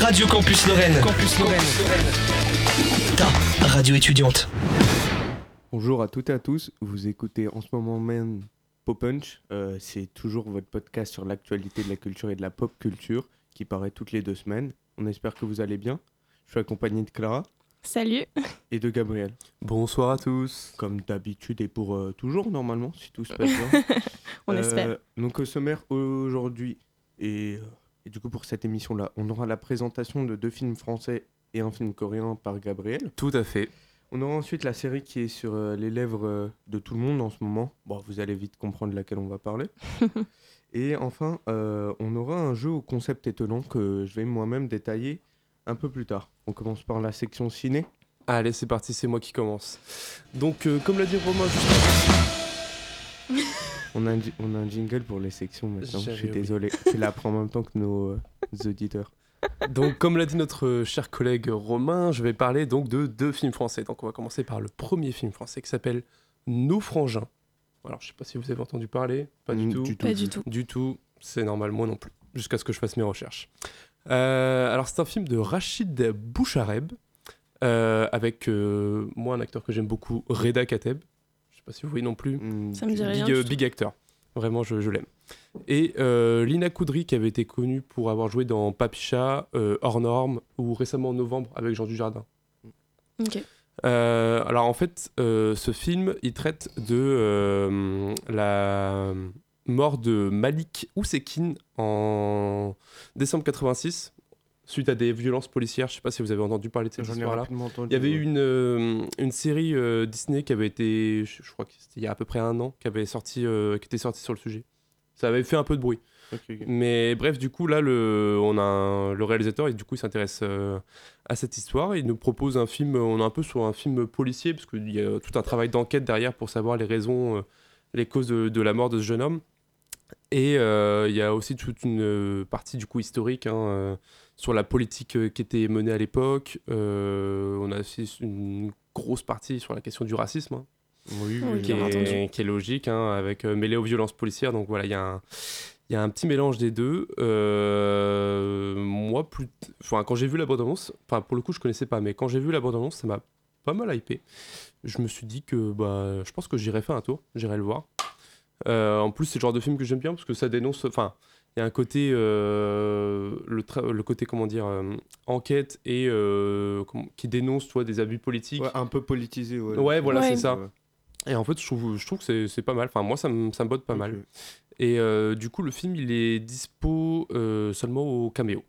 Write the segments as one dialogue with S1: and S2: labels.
S1: Radio Campus Lorraine.
S2: Campus Lorraine.
S1: Ta radio étudiante.
S3: Bonjour à toutes et à tous, vous écoutez en ce moment même Pop Punch. Euh, c'est toujours votre podcast sur l'actualité de la culture et de la pop culture qui paraît toutes les deux semaines. On espère que vous allez bien. Je suis accompagné de Clara
S4: Salut.
S3: et de Gabriel.
S5: Bonsoir à tous.
S3: Comme d'habitude et pour euh, toujours normalement, si tout se passe bien.
S4: On
S3: Euh,
S4: espère.
S3: Donc au sommaire aujourd'hui et, euh, et du coup pour cette émission-là, on aura la présentation de deux films français et un film coréen par Gabriel.
S5: Tout à fait.
S3: On aura ensuite la série qui est sur euh, les lèvres euh, de tout le monde en ce moment. Bon, vous allez vite comprendre laquelle on va parler. et enfin, euh, on aura un jeu au concept étonnant que je vais moi-même détailler un peu plus tard. On commence par la section ciné.
S5: Allez, c'est parti, c'est moi qui commence. Donc, euh, comme l'a dit Romain juste
S3: On a un, on a un jingle pour les sections maintenant. Je suis désolé. Tu l'apprends en même temps que nos, euh, auditeurs.
S5: Donc, comme l'a dit notre euh, cher collègue Romain, je vais parler donc de deux films français. Donc, on va commencer par le premier film français qui s'appelle Nos frangins. Alors, je sais pas si vous avez entendu parler. Pas du
S3: Mm,
S5: tout.
S3: du tout.
S4: Pas du tout.
S5: Du tout, c'est normal, moi non plus, jusqu'à ce que je fasse mes recherches. Euh, alors c'est un film de Rachid Bouchareb, euh, avec euh, moi un acteur que j'aime beaucoup, Reda Kateb. Sais pas si vous voyez non plus.
S3: Mm,
S4: Ça me dit rien.
S5: Big, euh,
S4: du
S5: big acteur, vraiment je, je l'aime. Et euh, Lina Koudry qui avait été connue pour avoir joué dans Papicha, euh, Hors Norme ou récemment en novembre avec Jean Dujardin.
S4: Ok.
S5: Euh, alors en fait, euh, ce film, il traite de euh, la mort de Malik Oussekine en décembre 86, suite à des violences policières. Je sais pas si vous avez entendu parler de cette histoire-là. Il y avait eu une, euh, une série euh, Disney qui avait été, je, je crois que c'était il y a à peu près un an, qui avait sorti, euh, qui était sortie sur le sujet. Ça avait fait un peu de bruit. Mais bref, du coup, là, le, on a un- le réalisateur, et du coup, il s'intéresse à cette histoire. Il nous propose un film, on est un peu sur un film policier, parce qu'il y a tout un travail d'enquête derrière pour savoir les raisons, les causes de, de la mort de ce jeune homme. Et il y a aussi toute une partie, du coup, historique, hein, sur la politique euh, qui était menée à l'époque. Euh, on a aussi une grosse partie sur la question du racisme. hein
S3: Oui,
S5: qui, est, qui est logique, hein, avec euh, mêlé aux violences policières. Donc voilà, il y, a un- il y a un petit mélange des deux. Euh, moi, plus, enfin, quand j'ai vu la bande-annonce, enfin pour le coup, je connaissais pas, mais quand j'ai vu la bande-annonce, ça m'a pas mal hypé. Je me suis dit que bah, je pense que j'irai faire un tour, j'irai le voir. Euh, en plus, c'est le genre de film que j'aime bien parce que ça dénonce. Enfin, il y a un côté, euh, le, le côté comment dire, euh, enquête et euh, qui dénonce, toi, des abus politiques.
S3: Ouais, un peu politisé. Ouais,
S5: Ouais, voilà,
S4: Ouais.
S5: c'est ça. Et en fait, je trouve, je trouve que c'est- c'est pas mal. Enfin, moi, ça me, ça me botte pas mal. Et euh, du coup, le film, il est dispo euh, seulement au caméo.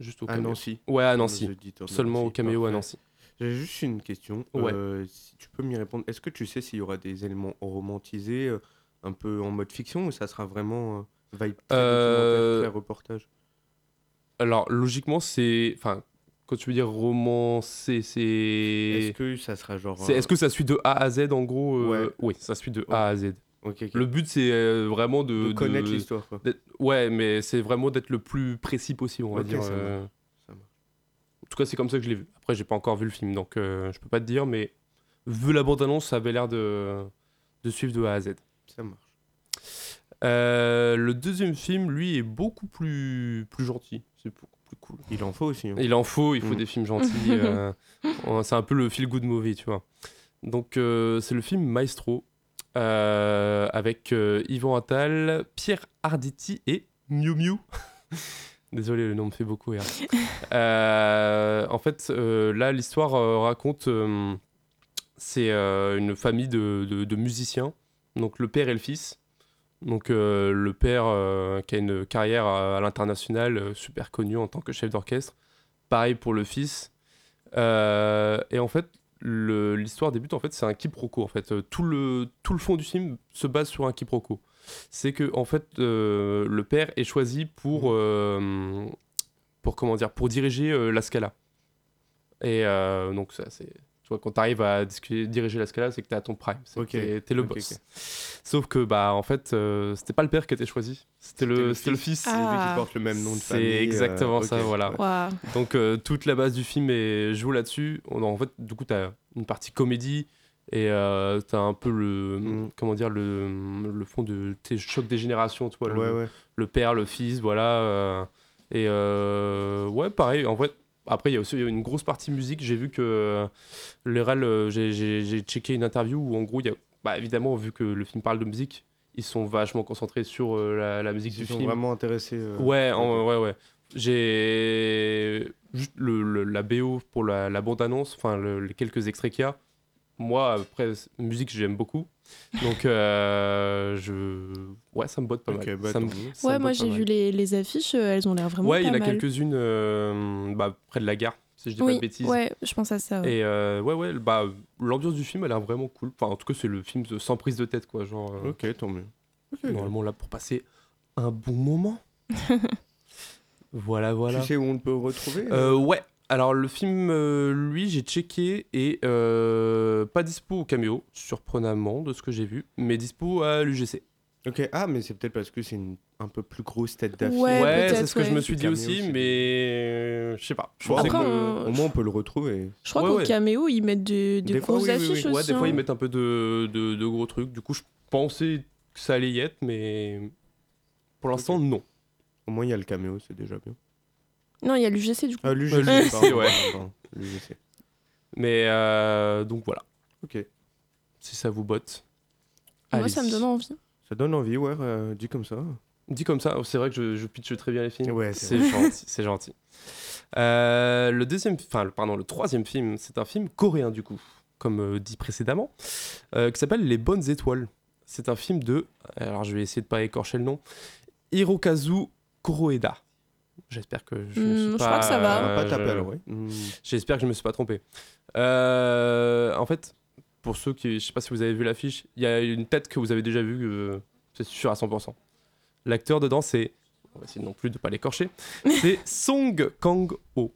S5: Juste au
S3: À
S5: caméo.
S3: Nancy.
S5: Ouais, à Nancy. Seulement au caméo à
S3: parfait.
S5: Nancy.
S3: J'ai juste une question.
S5: Ouais.
S3: Euh, si tu peux m'y répondre. Est-ce que tu sais s'il y aura des éléments romantisés, euh, un peu en mode fiction, ou ça sera vraiment euh, vibe très
S5: Euh,
S3: documentaire, très reportage
S5: Alors, logiquement, c'est. Enfin, quand tu veux dire romancé, c'est.
S3: Est-ce que ça sera genre.
S5: Est-ce que ça suit de A à Z en gros euh,
S3: Ouais.
S5: Oui, ça suit de A à Z.
S3: ok, ok.
S5: Le but, c'est euh, vraiment de.
S3: de connaître
S5: de-
S3: l'histoire.
S5: Ouais, mais c'est vraiment d'être le plus précis possible, on va dire.
S3: ça
S5: euh.
S3: ça.
S5: En tout cas, c'est comme ça que je l'ai vu. Après, j'ai pas encore vu le film, donc euh, je peux pas te dire, mais vu la bande-annonce, ça avait l'air de, de suivre de A à Z.
S3: Ça marche.
S5: Euh, le deuxième film, lui, est beaucoup plus, plus gentil. C'est beaucoup plus cool.
S3: Il en faut aussi. hein.
S5: Il en faut, il faut
S3: Mm.
S5: des films gentils. euh, c'est un peu le feel-good movie, tu vois. Donc, euh, c'est le film Maestro, euh, avec euh, Yvan Attal, Pierre Arditi et Miu Miu. Désolé, le nom me fait beaucoup rire. Euh, en fait, euh, là, l'histoire euh, raconte... euh, c'est euh, une famille de, de- de musiciens, donc le père et le fils. Donc euh, le père euh, qui a une carrière à, l'international euh, super connue en tant que chef d'orchestre. Pareil pour le fils. Et en fait, l'histoire débute en fait, c'est un quiproquo. En fait, tout le tout le fond du film se base sur un quiproquo. C'est que en fait, le père est choisi pour pour comment dire, pour diriger la Scala. Et donc ça c'est quand tu arrives à diriger la Scala, c'est que tu es à ton prime. C'est que
S3: Ok.
S5: t'es- t'es le boss. Sauf que, bah, en fait, euh, c'était pas le père qui a été choisi. C'était le, c'était le fils.
S3: C'est lui
S4: Ah.
S3: qui porte le même nom de
S5: C'est
S3: famille. euh,
S5: exactement ça, voilà. Donc, euh, toute la base du film est, joue là-dessus. On- En fait, du coup, tu as une partie comédie et euh, tu as un peu le,
S3: Mm.
S5: comment dire, le, le fond de tes chocs des générations, tu vois, le,
S3: Ouais, ouais.
S5: le père, le fils, voilà. euh, Et euh, ouais, pareil, en vrai, après, il y a aussi une grosse partie musique. J'ai vu que euh, le euh, j'ai- checké une interview où, en gros, il y a, bah, évidemment, vu que le film parle de musique, ils sont vachement concentrés sur euh, la, la musique
S3: Ils
S5: du
S3: sont
S5: film.
S3: vraiment intéressés.
S5: Ouais, en- ouais, ouais. J'ai juste le, le- la BO pour la, la bande-annonce, enfin le- les quelques extraits qu'il y a. Moi, après, musique, j'aime beaucoup. Donc, euh, je. Ouais, ça me botte pas mal.
S3: bah,
S5: Ça me-
S3: tant mieux.
S5: ça
S4: Ouais,
S5: me
S4: moi
S5: pas
S4: j'ai vu les, les affiches, euh, elles ont l'air vraiment
S5: Ouais, il y
S4: pas
S5: en a quelques-unes euh, bah, près de la gare, si je dis pas de bêtises.
S4: ouais, je pense à ça. ouais.
S5: Et euh, ouais, ouais, bah, l'ambiance du film, elle a l'air vraiment cool. Enfin, en tout cas, c'est le film sans prise de tête, quoi. Genre, euh,
S3: Ok, tant mieux.
S5: Normalement là pour passer un bon moment. voilà, voilà.
S3: Tu sais où on peut retrouver
S5: Euh, ouais. Alors le film, euh, lui, j'ai checké et euh, pas dispo au caméo, surprenamment de ce que j'ai vu, mais dispo à l'UGC.
S3: Ok, ah, mais c'est peut-être parce que c'est une un peu plus grosse tête d'affiche.
S4: Ouais,
S5: c'est ce que je me suis dit aussi, mais euh, je sais pas. Je
S3: Après,
S5: que-
S3: Au moins, on peut le retrouver.
S4: Je crois
S5: Ouais,
S4: qu'au
S5: ouais.
S4: caméo, ils mettent des, des
S3: fois,
S4: grosses
S3: oui, oui, oui.
S4: affiches
S5: Ouais,
S4: aussi.
S5: des fois
S4: hein.
S5: ils mettent un peu de, de, de gros trucs. Du coup, je pensais que ça allait y être, mais pour l'instant, non.
S3: Au moins, il y a le caméo, c'est déjà bien.
S4: Non, il y a l'UGC du coup.
S3: Ah, l'UGC, pardon,
S5: ouais.
S3: pardon, l'UGC.
S5: Mais euh, donc voilà,
S3: Ok.
S5: si ça vous botte.
S4: Moi, ça me donne envie.
S3: Ça donne envie, ouais, euh, dit comme ça.
S5: Dit comme ça, c'est vrai que je, je pitche très bien les films.
S3: Ouais, c'est
S5: c'est gentil, c'est gentil. Euh, le deuxième, enfin, le- pardon, le troisième film, c'est un film coréen du coup, comme euh, dit précédemment, euh, qui s'appelle Les Bonnes Étoiles. C'est un film de, alors je vais essayer de pas écorcher le nom, Hirokazu Kuroeda. J'espère que je ne
S4: Hmm,
S5: suis
S4: je
S5: pas.
S4: crois que ça va.
S3: On va pas
S5: je-
S3: taper alors, ouais. Hmm.
S5: J'espère que je me suis pas trompé. Euh, en fait, pour ceux qui, je sais pas si vous avez vu l'affiche, il y a une tête que vous avez déjà vue, euh, c'est sûr à 100%. L'acteur dedans, c'est, on va essayer non plus de pas l'écorcher, c'est Song Kang-ho.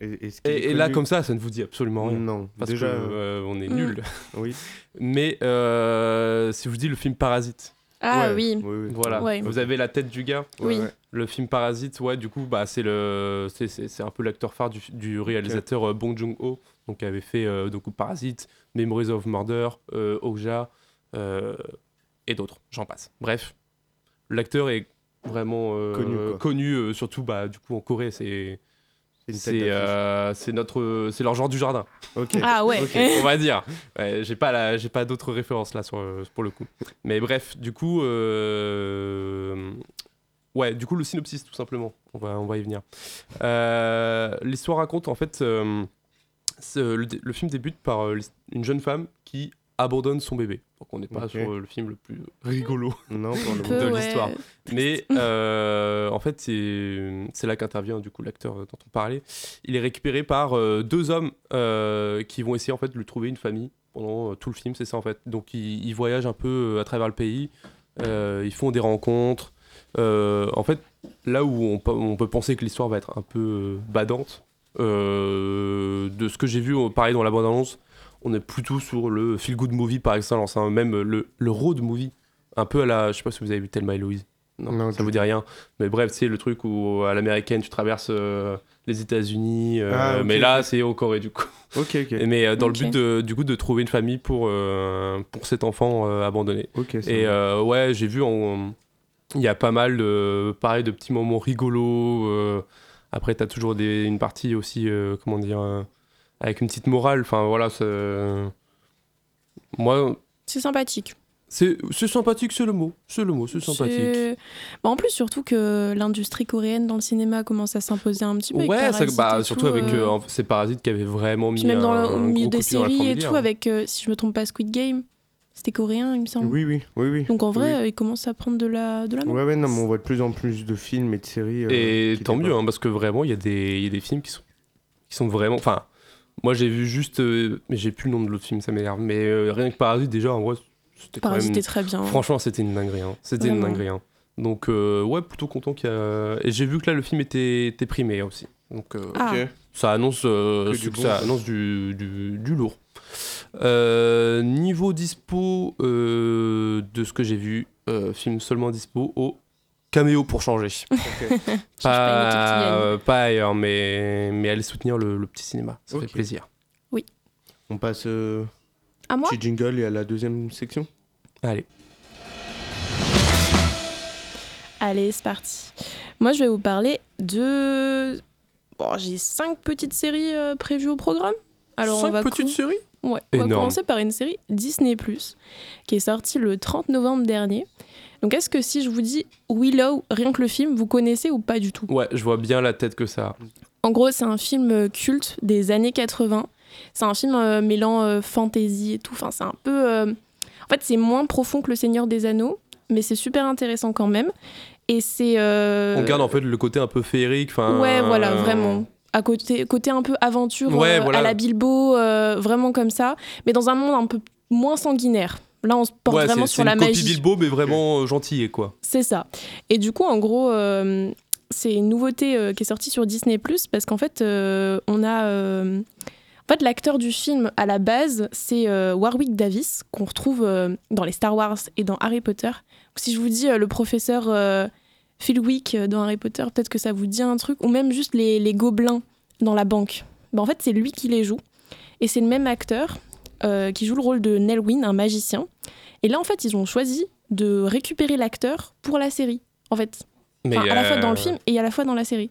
S3: Et,
S5: là, comme ça, ça ne vous dit absolument rien.
S3: Non,
S5: Parce
S3: déjà,
S5: que euh, on est nuls.
S3: oui.
S5: Mais euh, si je vous dis le film Parasite,
S4: Ah
S3: Ouais,
S4: oui.
S3: oui, oui.
S5: voilà,
S4: Ouais.
S5: vous avez la tête du gars.
S4: Oui.
S3: ouais.
S5: Le film Parasite, ouais, du coup, bah, c'est le, c'est, c'est, c'est un peu l'acteur phare du, du réalisateur euh, Bong Joon-ho, donc qui avait fait euh, donc Parasite, Memories of Murder, euh, Okja euh, et d'autres, j'en passe. Bref, l'acteur est vraiment euh,
S3: Connu,
S5: connu, euh, surtout bah, du coup en Corée, c'est
S3: C'est
S5: euh, notre, c'est leur genre du jardin,
S3: Ok.
S4: Ah ouais.
S3: Ok.
S5: on va dire. Ouais, j'ai pas la, j'ai pas d'autres références là sur, euh, pour le coup. Mais bref, du coup, euh, ouais, du coup le synopsis tout simplement. On va, on va y venir. Euh, L'histoire raconte en fait, euh, le, film débute par euh, une jeune femme qui abandonne son bébé. Donc on n'est pas sur le film le plus rigolo.
S3: Non, pour le
S4: Peu,
S5: de
S4: ouais.
S5: l'histoire. Mais euh, en fait, c'est c'est là qu'intervient du coup l'acteur dont on parlait. Il est récupéré par euh, deux hommes euh, qui vont essayer en fait de lui trouver une famille pendant euh, tout le film. C'est ça en fait. Donc ils, ils voyagent un peu à travers le pays. Euh, ils font des rencontres. Euh, en fait, là où on, peut- on peut penser que l'histoire va être un peu badante, euh, de ce que j'ai vu, pareil dans la bande-annonce, on est plutôt sur le feel-good movie par excellence, hein, même le, le road movie, un peu à la, je sais pas si vous avez vu Thelma et Louise. Non,
S3: Non,
S5: ça vous dit rien. Mais bref, c'est le truc où à l'américaine tu traverses euh, les États-Unis, euh,
S3: Ah,
S5: mais là c'est au Corée du coup.
S3: Ok, ok.
S5: Et mais euh, dans le but de, du coup de trouver une famille pour euh, pour cet enfant euh, abandonné.
S3: Ok,
S5: Et euh, ouais, j'ai vu, il y a pas mal de, pareil, de petits moments rigolos. euh, après, t'as toujours des, une partie aussi, euh, comment dire, euh, avec une petite morale. Enfin, voilà, c'est- moi,
S4: C'est sympathique.
S5: c'est sympathique, c'est le mot. C'est le mot, c'est sympathique.
S4: Bah, en plus, surtout que l'industrie coréenne dans le cinéma commence à s'imposer un petit peu. avec
S5: Ouais, ça- bah, surtout
S4: tout,
S5: avec
S4: euh,
S5: euh, ces parasites qui avaient vraiment mis
S4: Puis même dans le,
S5: un
S4: milieu des séries et tout, avec, euh, si je me trompe pas, Squid Game. C'était coréen, il me semble.
S3: Oui, oui, oui, oui.
S4: Donc en vrai,
S3: Oui.
S4: euh, il commence à prendre de la, de la main.
S3: Ouais, ouais, non, mais on voit de plus en plus de films et de séries. euh,
S5: Et tant mieux, hein, parce que vraiment, il y, a des- il y a des films qui sont, qui sont vraiment. Enfin, moi j'ai vu juste. euh, mais j'ai plus le nom de l'autre film, ça m'énerve. Mais euh, rien que Parasite, déjà, en vrai, c'était quand
S4: Parasite
S5: même.
S4: est très bien.
S5: Franchement, c'était une dinguerie. hein. C'était une
S4: Vraiment.
S5: dinguerie. hein. Donc, euh, ouais, plutôt content qu'il y a. Et j'ai vu que là, le film était, était primé aussi. Donc, euh,
S4: Ah.
S3: Ok.
S5: ça annonce, euh,
S3: Que du bon,
S5: ça annonce du, du, du lourd. Euh, niveau dispo euh, de ce que j'ai vu, euh, film seulement dispo au caméo pour changer.
S4: Pas
S5: euh, ailleurs, mais, mais allez soutenir le, le petit cinéma. Ça fait plaisir.
S3: On passe euh,
S4: À moi
S3: petit jingle et à la deuxième section.
S5: Allez.
S4: Allez, c'est parti. Moi, je vais vous parler de. Bon, j'ai cinq petites séries euh, prévues au programme. Alors,
S5: Cinq
S4: on va
S5: petites séries
S4: Ouais, on va
S5: Énorme.
S4: commencer par une série Disney qui est sortie le 30 novembre dernier. Donc, est-ce que si je vous dis Willow, rien que le film, vous connaissez ou pas du tout?
S5: Ouais, je vois bien la tête que ça a.
S4: En gros, c'est un film euh, culte des années 80. C'est un film euh, mêlant euh, fantasy et tout. Enfin, c'est un peu. euh, En fait, c'est moins profond que Le Seigneur des Anneaux, mais c'est super intéressant quand même. Et c'est.
S5: On garde en fait le côté un peu féerique.
S4: Ouais, voilà, vraiment. À côté, côté un peu aventure
S5: Ouais,
S4: euh,
S5: voilà.
S4: à la Bilbo, euh, vraiment comme ça, mais dans un monde un peu moins sanguinaire. Là, on se porte
S5: Ouais,
S4: vraiment
S5: c'est-
S4: sur
S5: c'est
S4: la
S5: une copie
S4: magie.
S5: Bilbo, mais vraiment euh, gentille, quoi.
S4: C'est ça. Et du coup, en gros, euh, c'est une nouveauté euh, qui est sortie sur Disney parce qu'en fait, euh, on a. En fait, l'acteur du film à la base, c'est Warwick Davis, qu'on retrouve dans les Star Wars et dans Harry Potter. Si je vous dis le professeur Philwick euh, dans Harry Potter, peut-être que ça vous dit un truc, ou même juste les, les gobelins dans la banque. Ben, en fait, c'est lui qui les joue. Et c'est le même acteur euh, qui joue le rôle de Nelwyn, un magicien. Et là, en fait, ils ont choisi de récupérer l'acteur pour la série. En fait,
S5: Mais,
S4: Enfin, à la fois dans le
S5: euh,
S4: film et à la fois dans la série.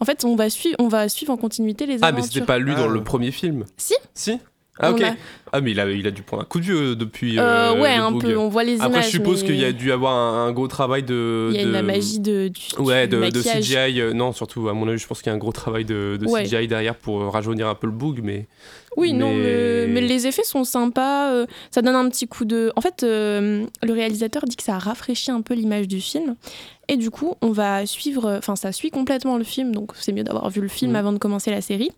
S4: En fait, on va, suivre, on va suivre en continuité les
S5: Ah,
S4: aventures.
S5: mais c'était pas lui dans
S3: Ah.
S5: le premier film
S4: Si.
S5: Si Ah,
S4: On
S5: ok.
S4: a-
S5: Ah, mais il a, il a dû prendre un coup de vieux depuis.
S4: Euh,
S5: euh,
S4: ouais,
S5: le
S4: un peu. On voit les
S5: Après,
S4: images.
S5: je suppose
S4: mais
S5: qu'il y a dû avoir un, un gros travail de.
S4: il y a
S5: de-
S4: la magie de, du,
S5: Ouais,
S4: du
S5: de, de
S4: maquillage.
S5: CGI. euh, non, surtout, à mon avis, je pense qu'il y a un gros travail de, de
S4: Ouais.
S5: CGI derrière pour euh, rajeunir un peu le boug, mais.
S4: Oui, non,
S5: Mais-
S4: les effets sont sympas. euh, ça donne un petit coup de. En fait, euh, le réalisateur dit que ça rafraîchit un peu l'image du film. Et du coup, on va suivre. Enfin, ça suit complètement le film, donc c'est mieux d'avoir vu le film
S5: Mhm.
S4: avant de commencer la série.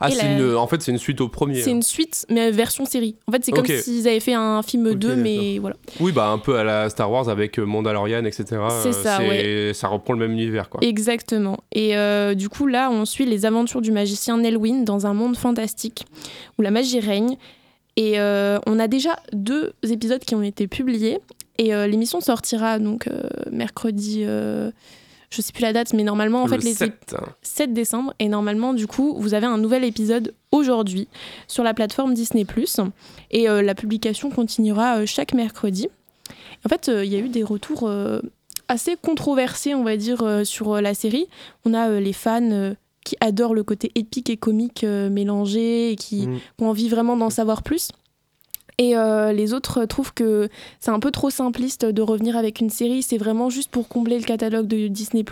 S5: Ah,
S4: la-
S5: une, en fait, c'est une suite au premier.
S4: C'est une suite, mais version série. En fait, c'est comme s'ils avaient fait un film
S3: Ok,
S4: 2, mais voilà.
S5: Oui, bah, un peu à la Star Wars avec euh, Mandalorian, etc.
S4: C'est
S5: Euh,
S4: ça, ouais.
S5: Ça reprend le même univers, quoi.
S4: Exactement. Et euh, du coup, là, on suit les aventures du magicien Nelwyn dans un monde fantastique où la magie règne. Et euh, on a déjà deux épisodes qui ont été publiés. Et euh, l'émission sortira donc euh, mercredi, euh, je sais plus la date, mais normalement, en
S5: le
S4: fait, les
S5: 7.
S4: 7 décembre. Et normalement, du coup, vous avez un nouvel épisode aujourd'hui sur la plateforme Disney. Et euh, la publication continuera chaque mercredi. En fait, il y a eu des retours assez controversés, on va dire, sur la série. On a les fans qui adorent le côté épique et comique mélangé et qui
S3: Mm.
S4: ont envie vraiment d'en savoir plus. Et euh, les autres trouvent que c'est un peu trop simpliste de revenir avec une série. C'est vraiment juste pour combler le catalogue de Disney+.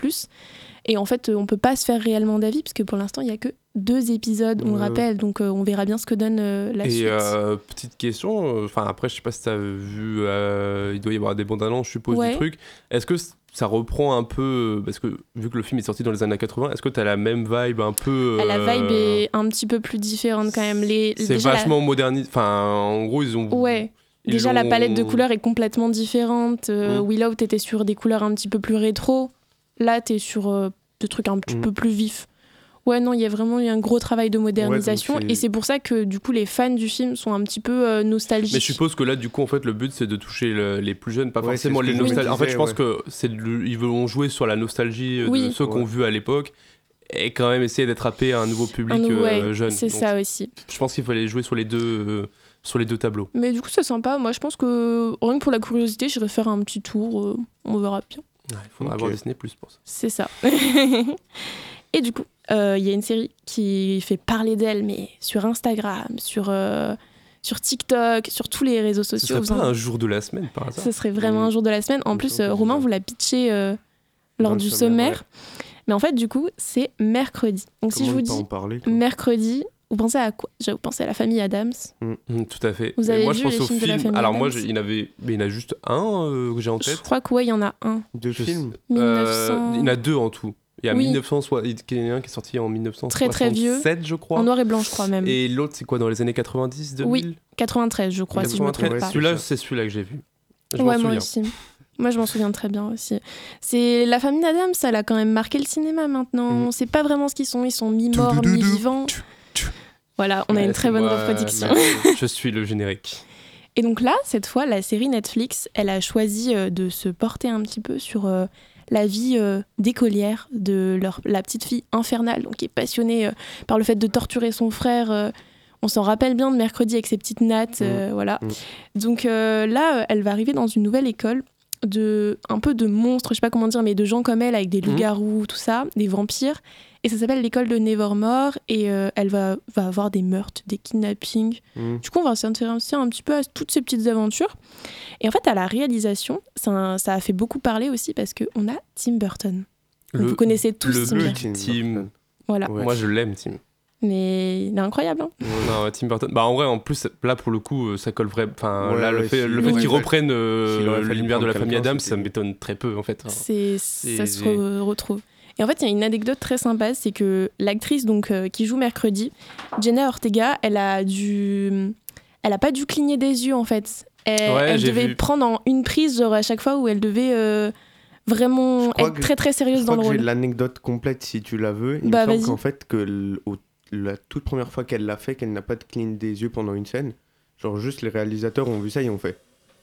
S4: Et en fait, on peut pas se faire réellement d'avis, parce que pour l'instant, il y a que deux épisodes, on le
S3: Ouais,
S4: rappelle. Donc, euh, on verra bien ce que donne euh, la
S5: Et
S4: suite.
S5: euh, petite question, enfin après je sais pas si t'as vu, euh, il doit y avoir des bandes annonces, je suppose,
S4: Ouais.
S5: du truc. Est-ce que ça reprend un peu, parce que vu que le film est sorti dans les années 80, est-ce que t'as la même vibe un peu
S4: Ah, La vibe
S5: euh,
S4: est un petit peu plus différente quand même. Les,
S5: C'est
S4: la-
S5: vachement modernisé. Enfin, en gros, ils ont.
S4: Ouais.
S5: ils
S4: Déjà, la palette de couleurs est complètement différente. Euh,
S5: Mm.
S4: Willow, t'étais sur des couleurs un petit peu plus rétro. Là, t'es sur euh, des trucs un petit
S3: Mm.
S4: peu plus vifs. Ouais, non, il y a vraiment eu un gros travail de modernisation. et c'est pour ça que, du coup, les fans du film sont un petit peu euh, nostalgiques.
S5: Mais je suppose que là, du coup, en fait, le but c'est de toucher le- les plus jeunes, pas
S3: Ouais,
S5: forcément les nostalgiques. En fait, je pense
S3: ouais.
S5: que c'est ils vont jouer sur la nostalgie euh, de ceux qu'on
S3: Ouais.
S5: vu à l'époque et quand même essayer d'attraper un nouveau public
S4: Un nouveau-
S5: euh,
S4: ouais,
S5: jeune.
S4: C'est ça aussi.
S5: Je pense qu'il fallait jouer sur les deux, euh, sur les deux tableaux.
S4: Mais du coup, c'est sympa. Moi, je pense que rien que pour la curiosité, j'irai faire un petit tour. euh, on verra bien.
S5: il faudra
S3: Ok.
S5: avoir Disney Plus pour ça.
S4: C'est ça. Et du coup, euh, il y a une série qui fait parler d'elle, mais sur Instagram, sur, euh, sur TikTok, sur tous les réseaux
S5: Ce
S4: sociaux.
S5: serait
S4: Vous
S5: pas
S4: en-
S5: un jour de la semaine par hasard
S4: Ce serait vraiment un jour de la semaine. En plus, euh, Romain vous l'a pitché euh, lors
S3: Dans
S4: du
S3: sommaire,
S4: sommaire. Mais en fait, du coup, c'est mercredi. Donc si
S3: Comment
S4: je vous
S3: ne pas en
S4: dis
S3: parler
S4: mercredi, vous pensez à quoi? Vous pensez à la famille Adams.
S5: Mm, tout à fait.
S4: Vous
S5: Et
S4: avez
S5: moi,
S4: vu
S5: je pense
S4: les
S5: au
S4: films de la
S5: film.
S4: famille
S5: Alors, moi, je- il y en avait, mais il y en a juste un euh, que j'ai en
S4: Je
S5: tête.
S4: crois que ouais, il y en a un.
S3: Deux
S5: Je
S3: films.
S5: Euh,
S4: 1900...
S5: il y en a deux en tout. Il y a
S4: Oui.
S5: 1960, il y en a un qui est sorti en 1967,
S4: Très, très vieux.
S5: je crois.
S4: En noir et blanc, je crois même.
S5: Et l'autre, c'est quoi, dans les années 90, 2000
S4: Oui, 93, je crois, si je me
S5: 93,
S4: trompe pas.
S5: Celui-là,
S3: c'est
S5: celui-là que j'ai vu. Je
S4: ouais, moi aussi. Moi, je m'en souviens très bien aussi. C'est la famille Adams, elle a quand même marqué le cinéma maintenant.
S3: Mm.
S4: On sait pas vraiment ce qu'ils sont. Ils sont mi-morts, mi-vivants. Voilà, on a une très bonne
S5: moi,
S4: reproduction.
S5: je suis le générique.
S4: Et donc là, cette fois, la série Netflix, elle a choisi euh, de se porter un petit peu sur euh, la vie euh, d'écolière de leur, la petite fille infernale, donc qui est passionnée euh, par le fait de torturer son frère. euh, on s'en rappelle bien de mercredi avec ses petites nattes, euh, voilà.
S3: Mm.
S4: Donc là, elle va arriver dans une nouvelle école de un peu de monstres, je sais pas comment dire, mais de gens comme elle avec des
S5: Mhm.
S4: loups-garous, tout ça, des vampires. Et ça s'appelle l'école de Nevermore et euh, elle va, va avoir des meurtres, des kidnappings.
S3: Mm.
S4: Du coup, on va s'intéresser un petit peu à toutes ces petites aventures. Et en fait, à la réalisation, ça, ça a fait beaucoup parler aussi parce qu'on a Tim Burton. Donc, vous connaissez tous
S5: le
S4: Tim Burton.
S3: Tim.
S4: Voilà.
S3: Ouais.
S5: Moi, je l'aime, Tim.
S4: Mais il est incroyable. hein.
S5: Non, Tim Burton. Bah, en vrai, en plus, là, pour le coup, euh, ça colle vraiment. Enfin,
S3: Ouais,
S5: là, le fait,
S3: si-
S5: le qu'ils reprennent euh,
S3: fallu
S5: l'univers de la famille Adams, ça m'étonne très peu, en fait. hein.
S4: C'est, ça se re- retrouve. Et en fait, il y a une anecdote très sympa, c'est que l'actrice donc euh, qui joue mercredi, Jenna Ortega, elle a dû, elle a pas dû cligner des yeux en fait. Elle,
S5: Ouais,
S4: elle
S5: j'ai
S4: devait
S5: vu.
S4: prendre en une prise genre à chaque fois où elle devait euh, vraiment
S3: Je
S4: être
S3: que-
S4: très très
S3: Je
S4: sérieuse dans
S3: crois
S4: le
S3: que j'ai
S4: rôle.
S3: l'anecdote complète si tu la veux. Il
S4: Bah,
S3: me semble
S4: vas-y.
S3: qu'en fait, que au- la toute première fois qu'elle l'a fait, qu'elle n'a pas de clean des yeux pendant une scène, genre juste les réalisateurs ont vu ça et ont fait.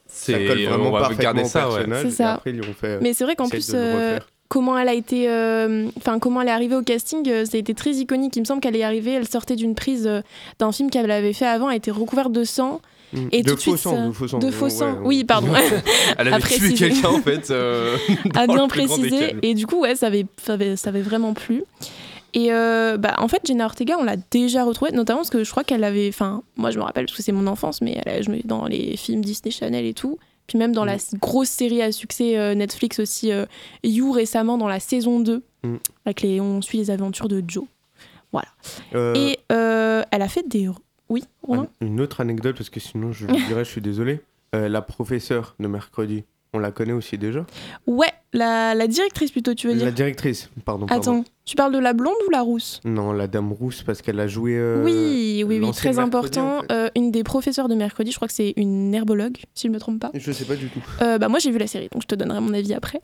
S3: Ça
S5: C'est,
S3: colle vraiment
S5: on va
S3: parfaitement au
S5: ça, ouais.
S3: personnage. Et
S4: ça.
S3: après, ils ont fait.
S4: Mais c'est vrai qu'en plus, euh, comment elle a été, euh, enfin comment elle est arrivée au casting, euh, ça a été très iconique. Il me semble qu'elle est arrivée, elle sortait d'une prise euh, d'un film qu'elle avait fait avant, elle était recouverte de sang,
S3: Mm.
S4: et
S3: de
S4: tout de
S3: faux
S4: suite,
S3: sang, de faux sang.
S4: de
S3: ouais,
S4: faux sang.
S3: ouais,
S4: Oui, pardon.
S5: Elle avait
S4: À
S5: tué quelqu'un, en fait. euh,
S4: à bien préciser. Et du coup, ouais, ça avait, ça avait, ça avait vraiment plu. Et euh, bah, en fait, Jenna Ortega, on l'a déjà retrouvée, notamment parce que je crois qu'elle avait. Enfin, moi, je me rappelle parce que c'est mon enfance, mais elle a joué dans les films Disney Channel et tout. Puis même dans la
S3: Mm.
S4: grosse série à succès euh, Netflix aussi, euh, You récemment dans la saison 2,
S3: Mm.
S4: avec les, on suit les aventures de Joe.
S3: Euh,
S4: Et elle a fait des. Oui, Romain
S3: Une autre anecdote, parce que sinon je dirais, je suis désolé. La professeure de mercredi, on la connaît aussi déjà
S4: Ouais, la, la directrice plutôt, tu veux
S3: La
S4: dire
S3: directrice, pardon. pardon.
S4: Attends, tu parles de la blonde ou la rousse?
S3: Non, la dame rousse, parce qu'elle a joué. euh,
S4: Oui, oui, oui, très
S3: mercredi,
S4: important.
S3: en fait.
S4: Euh, une des professeurs de mercredi, je crois que c'est une herbologue, si je ne me trompe pas.
S3: Je sais pas du tout.
S4: Euh, bah, moi, j'ai vu la série, donc je te donnerai mon avis après.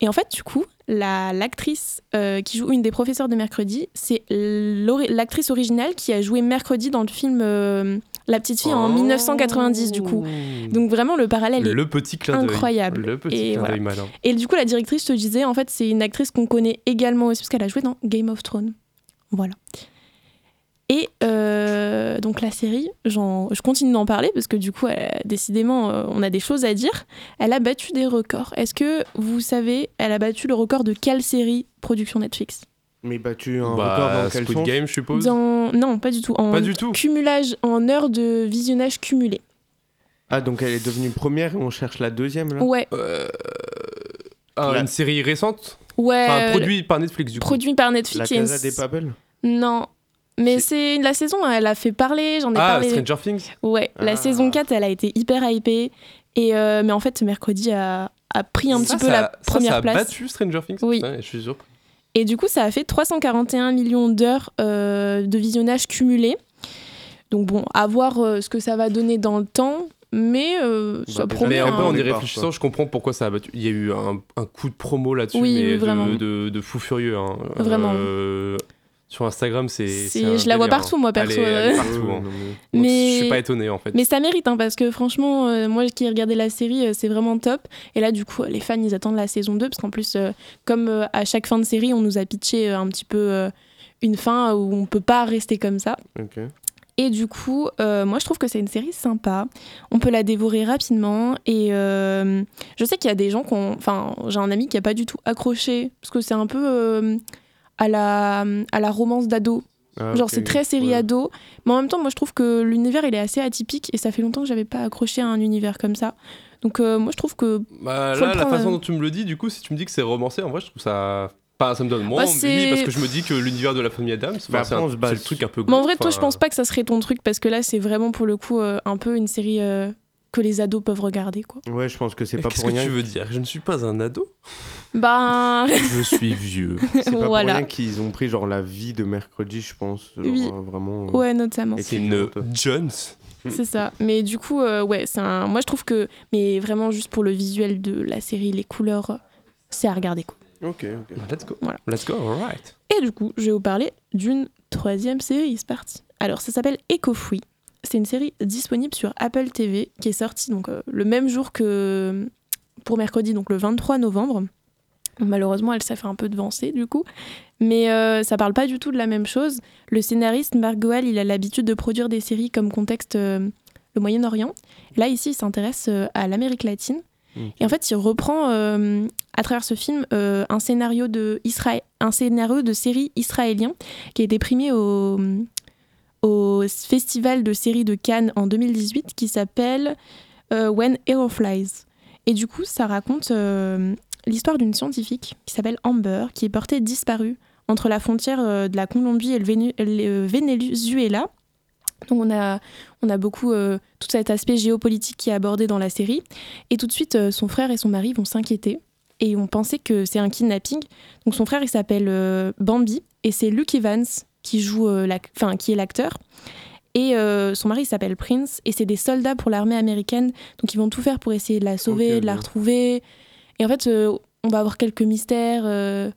S4: Et en fait, du coup, la- l'actrice euh, qui joue une des professeurs de mercredi, c'est l'actrice originale qui a joué mercredi dans le film euh, La petite fille en 1990, du coup. Donc vraiment, le parallèle est
S5: le petit clin d'œil.
S4: incroyable.
S5: Le petit
S4: Et
S5: clin
S4: voilà.
S5: d'œil malin.
S4: Et du coup, la directrice, te disais, en fait, c'est une actrice qu'on connaît également aussi, parce qu'elle a joué dans Game of Thrones. Voilà. Et euh, donc la série, j'en- je continue d'en parler, parce que du coup, elle- décidément, euh, on a des choses à dire. Elle a battu des records. Est-ce que vous savez, elle a battu le record de quelle série production Netflix?
S3: Mais battu un
S5: Bah,
S3: record dans quel
S5: Squid Game, je suppose.
S4: dans... Non, pas du tout. En
S5: Pas du tout.
S4: cumulage, en heures de visionnage cumulé.
S3: Ah, donc elle est devenue première et on cherche la deuxième là?
S4: Ouais,
S5: Euh, ah,
S3: La-
S5: Une série récente?
S4: Ouais.
S5: Enfin, produit par Netflix, du coup.
S4: produit par
S3: La
S4: Netflix. il y a une
S3: Casa des Papel?
S4: Non. Mais
S3: C'est-
S4: la saison, elle a fait parler, j'en ai
S5: Ah,
S4: parlé.
S5: Stranger Things
S4: Ouais, la
S3: Ah.
S4: saison 4, elle a été hyper hypée. Et euh, mais en fait, mercredi a, a pris un
S5: Ça,
S4: petit peu
S5: ça-
S4: la
S5: ça,
S4: première
S5: ça a
S4: place.
S5: battu Stranger Things
S4: Oui.
S5: Je suis sûr.
S4: Et du coup, ça a fait 341 millions d'heures euh, de visionnage cumulé. Donc bon, à voir euh, ce que ça va donner dans le temps. Mais euh,
S3: Bah,
S4: ça
S3: déjà,
S4: promet.
S5: Mais un peu en y
S3: départ,
S5: réfléchissant,
S3: quoi.
S5: je comprends pourquoi ça a battu. Il y a eu un, un coup de promo là-dessus,
S4: Oui,
S5: mais
S4: oui, vraiment.
S5: de, de, de fou furieux. hein.
S4: Vraiment.
S5: Sur Instagram, c'est.
S4: Je la vois
S5: délire,
S4: partout,
S5: hein.
S4: moi, perso,
S5: Elle est, elle est
S4: euh.
S5: partout. Hein.
S3: mais-
S5: Donc, Je suis pas étonné en fait.
S4: Mais ça mérite, hein, parce que franchement, euh, moi qui ai regardé la série, euh, c'est vraiment top. Et là, du coup, les fans, ils attendent la saison 2, parce qu'en plus, euh, comme euh, à chaque fin de série, on nous a pitché euh, un petit peu euh, une fin où on peut pas rester comme ça.
S3: Ok.
S4: Et du coup, euh, moi, je trouve que c'est une série sympa. On peut la dévorer rapidement. Et euh, je sais qu'il y a des gens qui ont... Enfin, j'ai un ami qui a pas du tout accroché, parce que c'est un peu euh, à, la, à la romance d'ado.
S3: Ah,
S4: Genre, c'est très série
S3: Ouais.
S4: ado. Mais en même temps, moi, je trouve que l'univers, il est assez atypique. Et ça fait longtemps que j'avais pas accroché à un univers comme ça. Donc, euh, moi, je trouve que.
S5: Bah, là, la
S4: prendre,
S5: façon
S4: euh.
S5: dont tu me le dis, du coup, si tu me dis que c'est romancé, en vrai, je trouve ça. Pas, ça me donne moins
S4: Bah,
S5: envie parce que je me dis que l'univers de la famille Adams,
S3: Bah,
S5: c'est le truc un peu.
S4: Mais en vrai, toi, je pense pas que ça serait ton truc. Parce que là, c'est vraiment pour le coup euh, un peu une série euh, que les ados peuvent regarder, quoi.
S3: Ouais, je pense que c'est pas
S5: Qu'est-ce
S3: pour
S5: que
S3: rien.
S5: tu veux dire? Je ne suis pas un ado
S4: Ben.
S5: Je suis vieux.
S3: C'est pas
S4: voilà.
S3: pour rien qu'ils ont pris genre la vie de mercredi, je pense. Genre,
S4: Oui.
S3: euh, Vraiment. euh,
S4: Ouais, notamment.
S3: Et
S5: une Jones.
S4: C'est ça. Mais du coup, euh, ouais, c'est un. Moi, je trouve que. Mais vraiment, juste pour le visuel de la série, les couleurs, c'est à regarder, quoi.
S3: Ok, ok.
S5: Let's go.
S4: Voilà.
S5: Let's go, alright.
S4: Et du coup, je vais vous parler d'une troisième série. C'est parti. Alors, ça s'appelle Echo Free. C'est une série disponible sur Apple TV qui est sortie donc, euh, le même jour que pour mercredi, donc le 23 novembre. Malheureusement, elle s'est fait un peu devancer du coup. Mais euh, ça parle pas du tout de la même chose. Le scénariste Mark Goal, il a l'habitude de produire des séries comme contexte euh, le Moyen-Orient. Là, ici, il s'intéresse euh, à l'Amérique latine. Et en fait, il reprend à travers ce film un scénario de Israël, un scénario de série israélien qui a été primé au, au festival de série de Cannes en 2018 qui s'appelle euh, When Hero Flies. Et du coup, ça raconte euh, l'histoire d'une scientifique qui s'appelle Amber, qui est portée disparue entre la frontière euh, de la Colombie et le Venezuela. Donc on a, on a beaucoup tout cet aspect géopolitique qui est abordé dans la série. Et tout de suite, son frère et son mari vont s'inquiéter et ont pensé que c'est un kidnapping. Donc son frère, il s'appelle Bambi et c'est Luke Evans qui joue, euh, enfin qui est l'acteur. Et euh, son mari il s'appelle Prince et c'est des soldats pour l'armée américaine. Donc ils vont tout faire pour essayer de la sauver, de la
S3: bien.
S4: retrouver. Et en fait, euh, on va avoir quelques mystères. euh,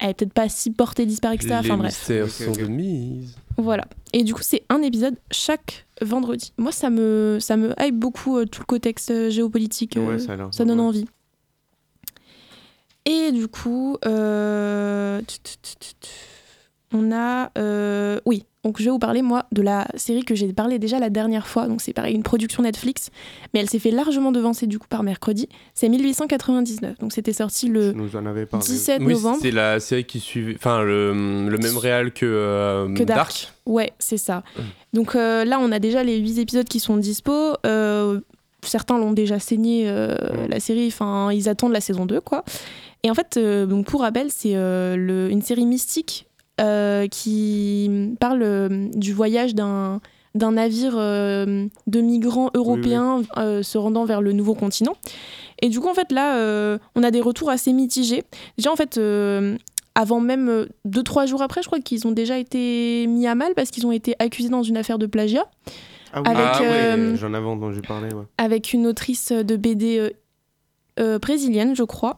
S4: elle est peut-être pas si portée disparue que ça.
S5: Les
S4: Enfin bref.
S5: mystères sont de mise.
S4: Voilà. Et du coup, c'est un épisode chaque vendredi. Moi, ça me, ça me hype beaucoup euh, tout le contexte géopolitique. euh,
S3: Ouais, ça
S4: ça donne envie. Et du coup, euh, tut, tut, tut, tut, tut. On a. euh, oui, donc je vais vous parler, moi, de la série que j'ai parlé déjà la dernière fois. Donc c'est pareil, une production Netflix, mais elle s'est fait largement devancer du coup par mercredi. C'est 1899. Donc c'était sorti le
S3: nous en avais parlé.
S4: 17
S5: Oui,
S4: novembre.
S5: c'est la série qui suivait. Enfin, le, le même réal que, euh,
S4: Que Dark.
S5: Dark.
S4: Ouais, c'est ça.
S5: Mm.
S4: Donc euh, là, on a déjà les 8 épisodes qui sont dispo. Euh, certains l'ont déjà saigné, euh,
S3: Mm.
S4: la série. Enfin, ils attendent la saison 2, quoi. Et en fait, euh, donc pour rappel, c'est euh, le- une série mystique qui parle euh, du voyage d'un d'un navire euh, de migrants européens euh, se rendant vers le nouveau continent. Et du coup, en fait, là, euh, on a des retours assez mitigés. Déjà, en fait, euh, avant même, euh, deux, trois jours après, je crois qu'ils ont déjà été mis à mal parce qu'ils ont été accusés dans une affaire de plagiat
S3: Ah oui,
S4: avec,
S3: ah ouais,
S4: euh,
S3: j'en avais entendu parler. Ouais.
S4: avec une autrice de BD euh, brésilienne, je crois.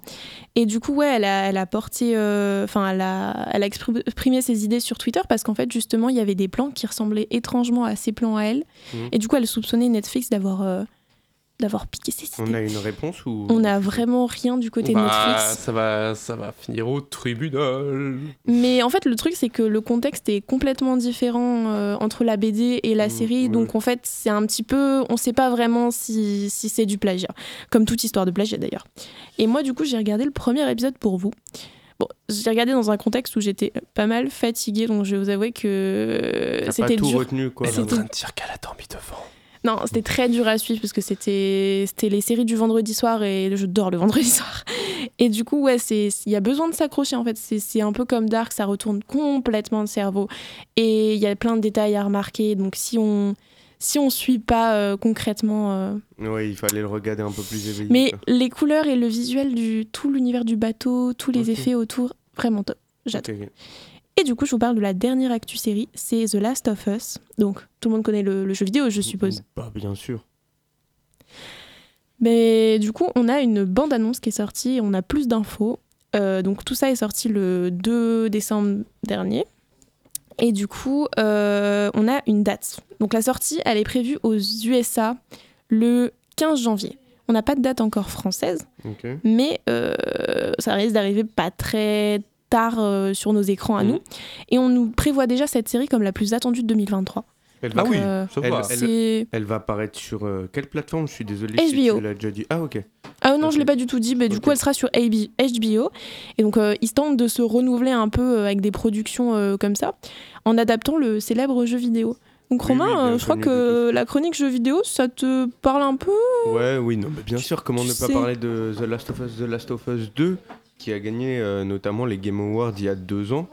S4: Et du coup, ouais, elle a, elle a porté, euh, enfin, elle a, elle a exprimé- ses idées sur Twitter parce qu'en fait, justement, il y avait des plans qui ressemblaient étrangement à ses plans à elle.
S3: Mhm.
S4: Et du coup, elle soupçonnait Netflix d'avoir euh, d'avoir piqué ses idées.
S3: On a une réponse ou
S4: On n'a vraiment rien du côté de
S5: Bah,
S4: Netflix.
S5: ça, va, ça va finir au tribunal.
S4: Mais en fait, le truc, c'est que le contexte est complètement différent euh, entre la BD et la
S3: Mm,
S4: série. Donc, en fait, c'est un petit peu. On sait pas vraiment si, si c'est du plagiat. Comme toute histoire de plagiat, d'ailleurs. Et moi, du coup, j'ai regardé le premier épisode pour vous. Bon, j'ai regardé dans un contexte où j'étais pas mal fatiguée, donc je vais vous avouer que
S3: T'as pas
S4: c'était
S3: tout
S4: dur.
S3: retenu quoi.
S5: Elle est en
S4: C'était-
S5: train de dire qu'elle a dormi devant.
S4: Non, c'était très dur à suivre parce que c'était les séries du vendredi soir et je dors le vendredi soir. Et du coup, ouais, c'est il y a besoin de s'accrocher en fait. C'est c'est un peu comme Dark, ça retourne complètement le cerveau et il y a plein de détails à remarquer. Donc si on si on suit pas euh, concrètement, euh,
S3: Ouais, il fallait le regarder un peu plus éveillé.
S4: mais
S3: quoi.
S4: les couleurs et le visuel du tout l'univers du bateau, tous les effets autour, vraiment top. J'adore. Et du coup, je vous parle de la dernière actu série, c'est The Last of Us. Donc tout le monde connaît le, le jeu vidéo, je suppose.
S3: Bah bien sûr.
S4: Mais du coup, on a une bande-annonce qui est sortie, on a plus d'infos. Euh, donc tout ça est sorti le 2 décembre dernier. Et du coup, euh, on a une date. Donc la sortie, elle est prévue aux USA le 15 janvier. On n'a pas de date encore française, mais euh, ça risque d'arriver pas très tard euh, sur nos écrans à
S5: Mhm.
S4: nous. Et on nous prévoit déjà cette série comme la plus attendue de 2023.
S3: Elle
S5: Ah
S3: va,
S5: oui,
S4: euh,
S3: elle-
S5: va.
S3: elle-
S4: C'est...
S3: elle va apparaître sur euh, quelle plateforme? Je suis désolé si
S4: HBO.
S3: tu l'as déjà dit. Ah ok.
S4: Ah non, je l'ai pas du tout dit, mais du coup, elle sera sur HBO. Et donc, euh, ils se tentent de se renouveler un peu avec des productions euh, comme ça, en adaptant le célèbre jeu vidéo. Donc, Romain,
S3: oui,
S4: je crois que la chronique jeu vidéo, ça te parle un peu?
S3: Ouais, oui, non, mais bien sûr, comment
S4: tu
S3: ne pas parler de The Last of Us, The Last of Us 2, qui a gagné euh, notamment les Game Awards il y a deux ans,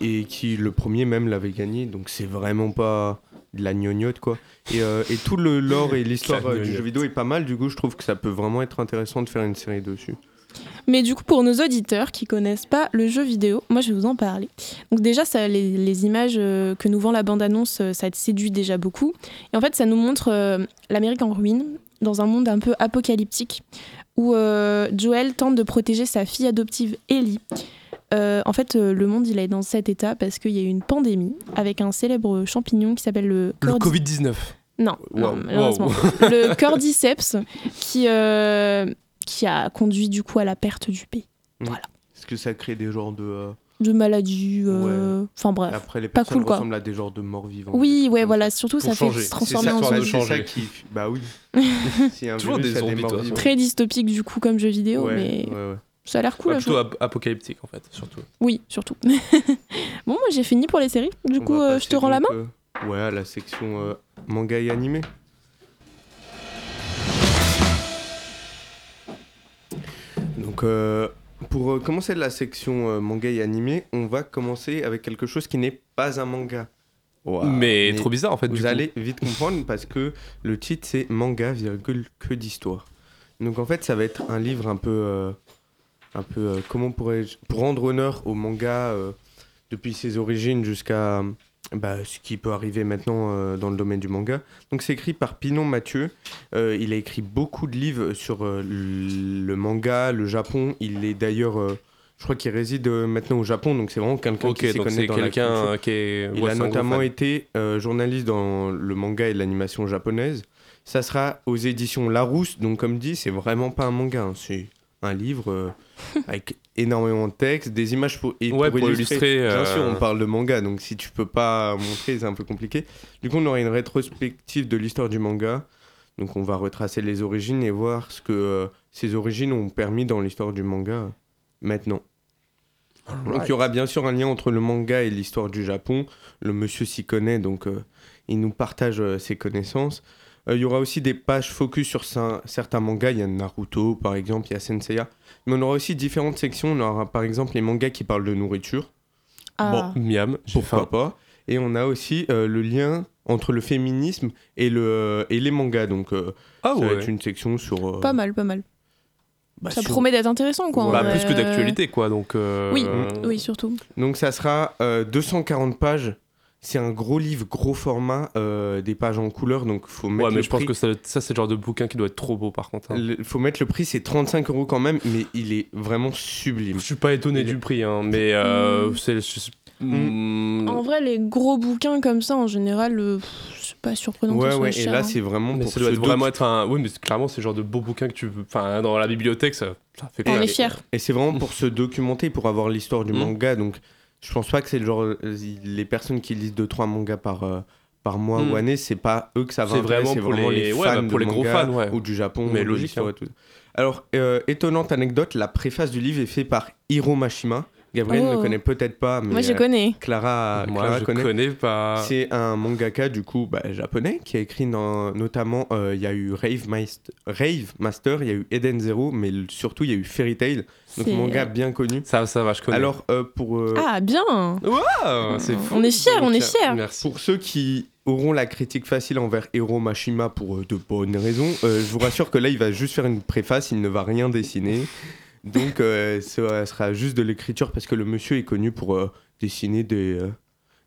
S3: et qui le premier même l'avait gagné, donc c'est vraiment pas de la gnognotte quoi. Et, euh, tout le lore et l'histoire euh, du jeu vidéo est pas mal, du coup je trouve que ça peut vraiment être intéressant de faire une série dessus.
S4: Mais du coup, pour nos auditeurs qui connaissent pas le jeu vidéo, moi je vais vous en parler. Donc déjà, ça, les, images que nous vend la bande-annonce, ça te séduit déjà beaucoup. Et en fait, ça nous montre l'Amérique en ruine, dans un monde un peu apocalyptique, où euh, Joel tente de protéger sa fille adoptive Ellie. Euh, en fait, euh, le monde, il est dans cet état parce qu'il y a eu une pandémie avec un célèbre champignon qui s'appelle le...
S5: Le
S4: cordy-
S5: Covid-19.
S4: Non, non,
S5: Wow,
S4: malheureusement. le cordyceps qui, euh, qui a conduit du coup à la perte du pays.
S3: Est-ce que ça crée des genres de, euh,
S4: de maladie. euh, Enfin bref.
S3: Après, les
S4: Pas
S3: personnes
S4: cool, quoi.
S3: ressemblent à des genres de morts vivants.
S4: Oui, ouais, voilà, surtout ça
S5: changer.
S4: fait se transformer en zombie.
S3: c'est ça
S5: changer.
S3: qui. Bah oui. Un
S5: Toujours
S3: virus,
S5: des zombies,
S3: morts
S5: toi.
S3: vivants.
S4: Très dystopique du coup comme jeu vidéo,
S3: Ouais,
S4: mais
S3: ouais, ouais.
S4: ça a l'air cool.
S5: Ouais, plutôt ap- apocalyptique en fait, surtout.
S4: Oui, surtout. bon, moi j'ai fini pour les séries. Du
S3: On
S4: coup, euh, je te rends la main.
S3: euh, ouais, à la section euh, manga et animé. Donc, euh, pour euh, commencer la section euh, manga et animé, on va commencer avec quelque chose qui n'est pas un manga.
S5: Mais, trop bizarre en fait. du
S3: Vous
S5: coup.
S3: allez vite comprendre parce que le titre c'est manga, virgule, que d'histoire. Donc en fait, ça va être un livre un peu. euh, un peu euh, comment pourrais-je. Pour rendre honneur au manga euh, depuis ses origines jusqu'à bah, ce qui peut arriver maintenant euh, dans le domaine du manga. Donc c'est écrit par Pinon Mathieu. Euh, il a écrit beaucoup de livres sur euh, le manga, le Japon. Il est d'ailleurs. je crois qu'il réside maintenant au Japon, donc c'est vraiment quelqu'un qui s'y connaît dans
S5: quelqu'un qui est.
S3: Il
S5: ouais,
S3: a notamment été journaliste dans le manga et l'animation japonaise. Ça sera aux éditions Larousse, donc comme dit, c'est vraiment pas un manga, hein, c'est un livre avec énormément de texte, des images pour, et
S5: Ouais, pour illustrer.
S3: Bien
S5: euh,
S3: sûr, on parle de manga, donc si tu peux pas montrer, c'est un peu compliqué. Du coup, on aura une rétrospective de l'histoire du manga. Donc, on va retracer les origines et voir ce que euh, ces origines ont permis dans l'histoire du manga maintenant. Donc, il y aura bien sûr un lien entre le manga et l'histoire du Japon. Le monsieur s'y connaît, donc euh, il nous partage euh, ses connaissances. Euh, Il y aura aussi des pages focus sur cer- certains mangas. Il y a Naruto, par exemple, il y a Senseiya. Mais on aura aussi différentes sections. On aura par exemple les mangas qui parlent de nourriture.
S4: Ah.
S5: Miam, j'ai
S3: Pourquoi
S5: faim.
S3: pas Et on a aussi euh, le lien entre le féminisme et, le, et les mangas. Donc, euh,
S5: Ah
S3: ça va être une section sur. euh,
S4: Pas mal, pas mal.
S3: bah,
S4: ça
S3: sur-
S4: promet d'être intéressant, quoi.
S5: Bah, plus que d'actualité quoi, donc. euh,
S4: Oui,
S5: euh,
S4: oui, surtout.
S3: Donc, ça sera euh, 240 pages. C'est un gros livre, gros format, euh, des pages en couleur. Donc, faut mettre
S5: Ouais, mais
S3: le
S5: je pense que ça, ça, c'est le genre de bouquin qui doit être trop beau par contre. hein.
S3: Il faut mettre le prix, c'est 35 euros quand même, mais il est vraiment sublime.
S5: Je suis pas étonné
S3: Il
S5: du prix, hein, mais euh,
S4: Mm.
S5: c'est. je-
S3: Mm.
S5: mm,
S4: En vrai, les gros bouquins comme ça, en général, euh, c'est pas surprenant
S3: Ouais, ouais, et
S4: cher,
S3: là,
S4: hein.
S3: c'est vraiment
S5: Mais
S3: pour
S5: ça doit être vraiment être un. Oui, mais clairement, c'est le genre de beau bouquin que tu veux. Enfin, dans la bibliothèque, ça, ça fait
S4: On est fiers.
S3: Et c'est vraiment pour se documenter, pour avoir l'histoire du
S5: Mm.
S3: manga. Donc, je pense pas que c'est le genre. euh, Les personnes qui lisent 2-3 mangas par, euh, par mois
S5: Mm.
S3: ou année, c'est pas eux que ça va
S5: C'est vraiment
S3: c'est
S5: pour
S3: vraiment
S5: les-
S3: les,
S5: ouais,
S3: fans
S5: bah, pour
S3: de
S5: les gros fans, ouais.
S3: ou du Japon.
S5: Mais logique,
S3: tout. Alors, euh, étonnante anecdote, la préface du livre est faite par Hiro Mashima. Gabriel
S4: Oh.
S3: ne connaît peut-être pas, mais
S4: Moi, je
S3: euh,
S4: connais.
S3: Clara,
S5: Moi,
S3: Clara
S5: je
S3: connaît.
S5: connais pas.
S3: C'est un mangaka du coup bah, japonais qui a écrit dans, notamment euh, il y a eu Rave, Maist- Rave Master, il y a eu Eden Zero, mais surtout il y a eu Fairy Tail, donc manga bien connu.
S5: Ça, ça va, je connais.
S3: Alors euh, pour euh,
S4: Ah, bien
S5: Ah, c'est fou.
S4: On est fiers, on est fiers
S5: Merci.
S3: pour ceux qui auront la critique facile envers Hiro Mashima pour euh, de bonnes raisons, euh, je vous rassure que là il va juste faire une préface, il ne va rien dessiner. Donc euh, ça sera juste de l'écriture parce que le monsieur est connu pour euh, dessiner des, euh,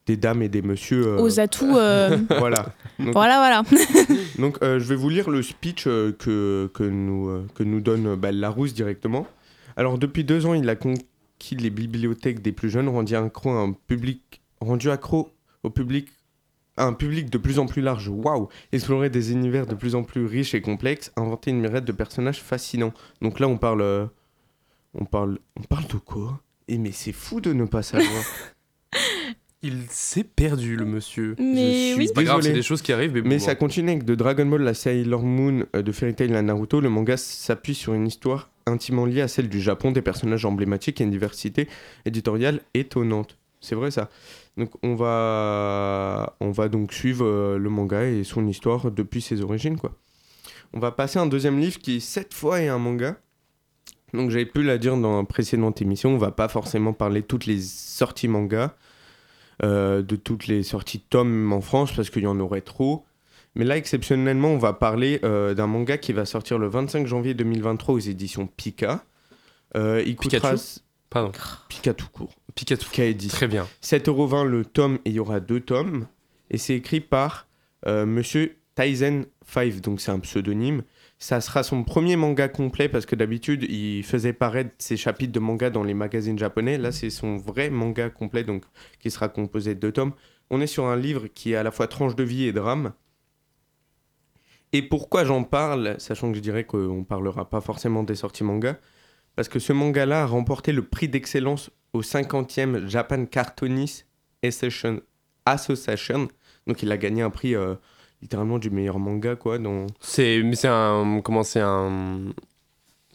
S3: des dames et des messieurs. euh,
S4: Aux atouts.
S3: voilà. Donc,
S4: voilà, voilà.
S3: Donc, je vais vous lire le speech que, que, nous, que nous donne bah, Larousse directement. Alors, depuis deux ans, il a conquis les bibliothèques des plus jeunes, rendu accro à un public, rendu accro au public, un public de plus en plus large. Waouh Explorer des univers de plus en plus riches et complexes, inventer une myriade de personnages fascinants. Donc là, on parle, on parle, on parle de quoi? Eh mais c'est fou de ne pas savoir.
S5: Il s'est perdu, le monsieur.
S4: Mais
S3: je
S4: oui.
S3: suis
S5: C'est pas grave, c'est des choses qui arrivent, mais,
S3: Mais
S5: bon,
S3: ça continue avec de Dragon Ball, la Sailor Moon, euh, de Fairy Tail à Naruto. Le manga s'appuie sur une histoire intimement liée à celle du Japon, des personnages emblématiques et une diversité éditoriale étonnante. C'est vrai ça. Donc on va, on va donc suivre euh, le manga et son histoire depuis ses origines quoi. On va passer à un deuxième livre qui cette fois est un manga. Donc j'avais pu la dire dans une précédente émission, on va pas forcément parler de toutes les sorties manga, euh, de toutes les sorties tomes en France parce qu'il y en aurait trop. Mais là, exceptionnellement, on va parler euh, d'un manga qui va sortir le 25 janvier 2023 aux éditions Pika. Euh, il coûtera
S5: Pikachu Pardon.
S3: Pika tout court. Pika édition.
S5: Très bien.
S3: 7,20€ le tome et il y aura deux tomes. Et c'est écrit par Monsieur Taizen 5, donc c'est un pseudonyme. Ça sera son premier manga complet parce que d'habitude il faisait paraître ses chapitres de manga dans les magazines japonais. Là c'est son vrai manga complet donc qui sera composé de deux tomes. On est sur un livre qui est à la fois tranche de vie et drame. Et pourquoi j'en parle, sachant que je dirais qu'on parlera pas forcément des sorties manga parce que ce manga-là a remporté le prix d'excellence au 50e Japan Cartoonist Association. Association. Donc il a gagné un prix euh, littéralement du meilleur manga, quoi. Dans...
S5: C'est, mais c'est un, comment c'est un,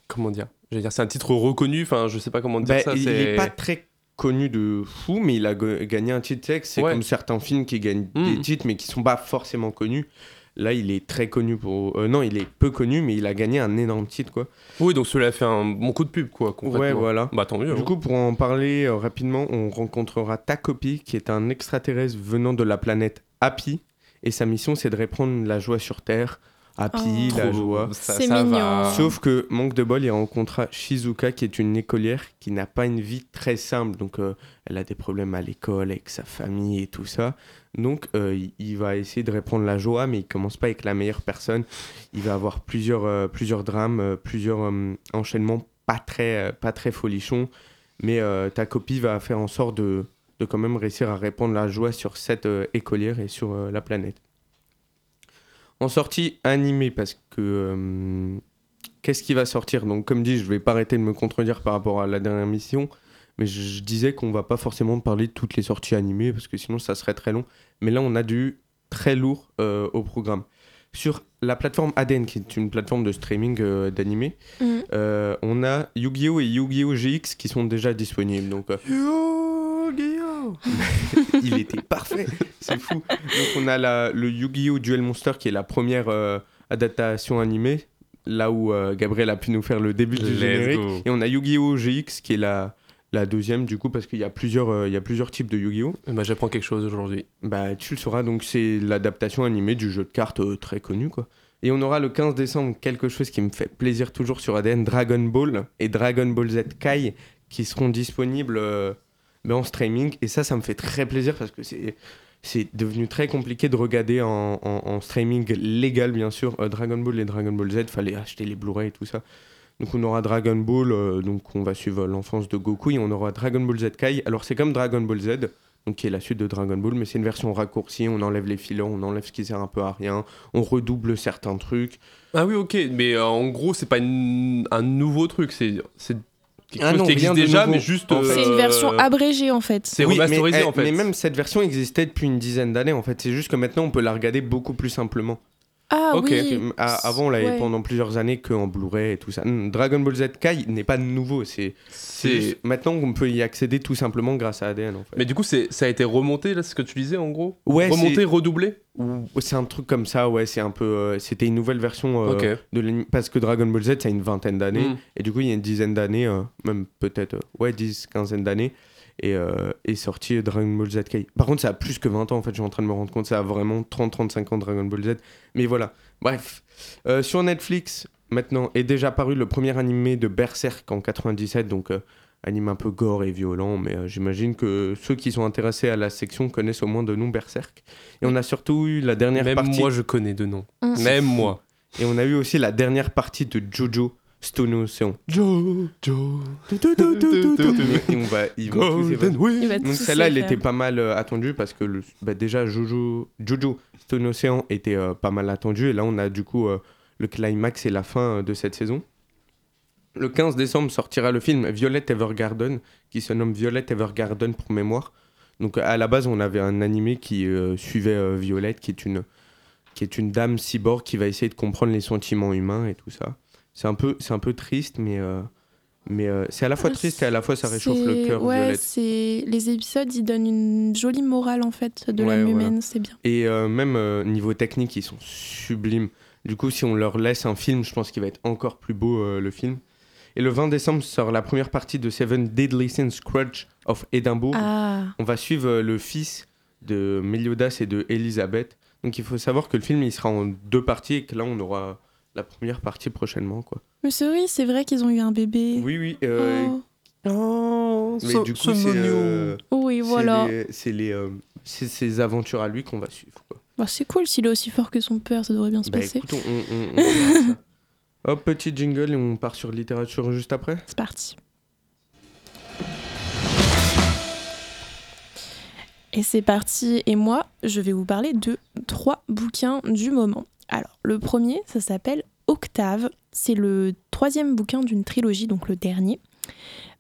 S5: comment dire, veux dire, c'est un titre reconnu. Enfin, je sais pas comment dire
S3: Bah,
S5: ça.
S3: il n'est pas très connu de fou, mais il a ga- gagné un titre. Que C'est
S5: Ouais.
S3: comme certains films qui gagnent
S5: Mm.
S3: des titres, mais qui sont pas forcément connus. Là, il est très connu pour. euh, non, il est peu connu, mais il a gagné un énorme titre, quoi.
S5: Oui, donc cela fait un bon coup de pub, quoi.
S3: Ouais, voilà.
S5: Bah tant mieux.
S3: Du
S5: hein.
S3: coup, pour en parler euh, rapidement, on rencontrera Takopi, qui est un extraterrestre venant de la planète Happy. Et sa mission, c'est de répandre la joie sur Terre. Happy,
S4: Oh.
S3: la
S5: Trop-
S3: joie.
S5: ça-
S4: C'est
S5: ça
S4: mignon.
S5: va.
S3: Sauf que, manque de bol, il rencontrera Shizuka, qui est une écolière qui n'a pas une vie très simple. Donc, euh, elle a des problèmes à l'école, avec sa famille et tout ça. Donc, euh, il, il va essayer de répandre la joie, mais il commence pas avec la meilleure personne. Il va avoir plusieurs, euh, plusieurs drames, euh, plusieurs euh, enchaînements pas très, euh, pas très folichons. Mais euh, ta copie va faire en sorte de, de quand même réussir à répandre la joie sur cette euh, écolière et sur euh, la planète. En sortie animée, parce que euh, qu'est-ce qui va sortir? Donc, comme dit, je vais pas arrêter de me contredire par rapport à la dernière mission, mais je, je disais qu'on va pas forcément parler de toutes les sorties animées, parce que sinon ça serait très long. Mais là, on a du très lourd euh, au programme. Sur la plateforme ADN, qui est une plateforme de streaming euh, d'animé,
S4: Mhm.
S3: euh, on a Yu-Gi-Oh! et Yu-Gi-Oh! GX qui sont déjà disponibles. Donc, Il était parfait, c'est fou. Donc on a la- le Yu-Gi-Oh! Duel Monster qui est la première euh, adaptation animée, là où euh, Gabriel a pu nous faire le début du générique.
S5: go.
S3: Et on a Yu-Gi-Oh! GX qui est la, la deuxième du coup parce qu'il y, a plusieurs, euh, il y a plusieurs types de Yu-Gi-Oh!
S5: Bah, j'apprends quelque chose aujourd'hui.
S3: Bah tu le sauras, donc c'est l'adaptation animée du jeu de cartes euh, très connu quoi. Et on aura le 15 décembre quelque chose qui me fait plaisir toujours sur ADN, Dragon Ball et Dragon Ball Z Kai qui seront disponibles ben, en streaming. Et ça, ça me fait très plaisir parce que c'est, c'est devenu très compliqué de regarder en, en- streaming légal, bien sûr, euh, Dragon Ball et Dragon Ball Z. fallait acheter les Blu-ray et tout ça. Donc on aura Dragon Ball, euh, donc on va suivre l'enfance de Goku et on aura Dragon Ball Z Kai. Alors c'est comme Dragon Ball Z, donc qui est la suite de Dragon Ball, mais c'est une version raccourcie, on enlève les filons, on enlève ce qui sert un peu à rien, on redouble certains trucs.
S5: Ah oui, ok, mais euh, en gros, c'est pas un nouveau truc, c'est quelque
S3: Ah
S5: chose
S3: non,
S5: qui existe déjà,
S3: nouveau.
S5: mais juste.
S3: En fait,
S4: C'est une
S5: euh,
S4: version abrégée en fait.
S5: C'est
S3: Oui,
S5: remasterisé
S3: mais,
S5: en
S3: eh,
S5: fait.
S3: Mais même cette version existait depuis une dizaine d'années en fait, c'est juste que maintenant on peut la regarder beaucoup plus simplement.
S4: Ah
S5: Ok.
S4: oui.
S3: À- avant on l'avait
S4: Ouais.
S3: pendant plusieurs années qu'en Blu-ray et tout ça. Hmm, Dragon Ball Z Kai n'est pas nouveau, c'est maintenant on peut y accéder tout simplement grâce à ADN en fait.
S5: Mais du coup, c'est ça a été remonté là, ce que tu disais en gros?
S3: Ouais,
S5: remonté, redoublé?
S3: Ou- C'est un truc comme ça, ouais, c'est un peu. euh, C'était une nouvelle version euh, de l'anime. Parce que Dragon Ball Z, ça a une vingtaine d'années.
S5: Mm.
S3: Et du coup, il y a une dizaine d'années, euh, même peut-être, euh, ouais, 10, quinzaine d'années, et est sorti Dragon Ball Z Kai. Par contre, ça a plus que 20 ans, en fait, je suis en train de me rendre compte. Ça a vraiment 30-35 ans Dragon Ball Z. Mais voilà, bref. Sur Netflix, maintenant, est déjà paru le premier animé de Berserk en 97, donc. Anime un peu gore et violent, mais euh, j'imagine que ceux qui sont intéressés à la section connaissent au moins de nom Berserk. Et on a surtout eu la dernière
S5: Même
S3: partie.
S5: moi, je connais de nom.
S4: Mm.
S5: Même moi.
S3: Et on a eu aussi la dernière partie de Jojo Stone Ocean.
S5: Joe, Joe.
S3: Et on va, ils vont tous Donc celle-là, elle était pas mal euh, attendue parce que le, bah, déjà Jojo, Jojo Stone Ocean était euh, pas mal attendu et là on a du coup euh, le climax et la fin euh, de cette saison. Le 15 décembre sortira le film Violet Evergarden qui se nomme Violet Evergarden pour mémoire. Donc à la base on avait un animé qui euh, suivait euh, Violette qui est une qui est une dame cyborg qui va essayer de comprendre les sentiments humains et tout ça. C'est un peu c'est un peu triste mais euh, mais euh, c'est à la fois triste et à la fois ça réchauffe le cœur
S4: Ouais,
S3: Violette.
S4: c'est les épisodes, ils donnent une jolie morale en fait de
S3: Ouais,
S4: l'âme
S3: voilà.
S4: humaine, c'est bien.
S3: Et même niveau technique, ils sont sublimes. Du coup, si on leur laisse un film, je pense qu'il va être encore plus beau le film. Et le 20 décembre sort la première partie de Seven Deadly Sins Scrooge of Edinburgh.
S4: Ah,
S3: On va suivre euh, le fils de Meliodas et de Elizabeth. Donc il faut savoir que le film il sera en deux parties et que là on aura la première partie prochainement quoi.
S4: mais c'est oui, c'est vrai qu'ils ont eu un bébé.
S3: Oui oui. euh,
S4: Oh.
S5: Oh,
S3: Mais du coup c'est euh,
S4: Oui, voilà.
S3: les- c'est les euh, c'est ses aventures à lui qu'on va suivre quoi.
S4: Bah, c'est cool, s'il est aussi fort que son père, ça devrait bien se
S3: Bah
S4: passer.
S3: écoute, on, on- on. Hop, petit jingle et on part sur littérature juste après.
S4: C'est parti. Et c'est parti. Et moi, je vais vous parler de trois bouquins du moment. Alors, le premier, ça s'appelle Octave. C'est le troisième bouquin d'une trilogie, donc le dernier,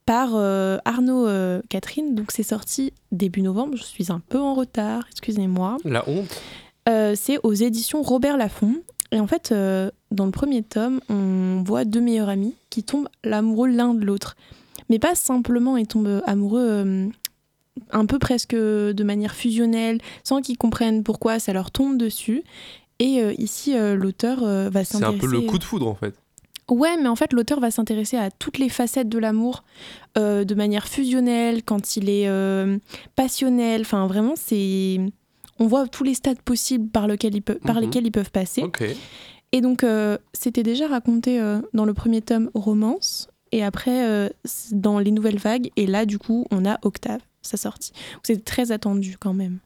S4: par euh, Arnaud euh, Catherine. Donc c'est sorti début novembre. Je suis un peu en retard, excusez-moi.
S5: La honte.
S4: Euh, c'est aux éditions Robert Laffont. Et en fait, euh, dans le premier tome, on voit deux meilleurs amis qui tombent amoureux l'un de l'autre. Mais pas simplement, ils tombent amoureux euh, un peu presque de manière fusionnelle, sans qu'ils comprennent pourquoi ça leur tombe dessus. Et euh, ici, l'auteur va
S5: C'est
S4: s'intéresser...
S5: un peu le coup de foudre en fait.
S4: Ouais, mais en fait, l'auteur va s'intéresser à toutes les facettes de l'amour de manière fusionnelle, quand il est passionnel. Enfin, vraiment, c'est. On voit tous les stades possibles par, lequel ils peuvent, par
S3: Mhm.
S4: lesquels ils peuvent passer. Et donc, euh, c'était déjà raconté euh, dans le premier tome romance, et après euh, dans les nouvelles vagues. Et là, du coup, on a Octave, sa sortie. C'est très attendu quand même.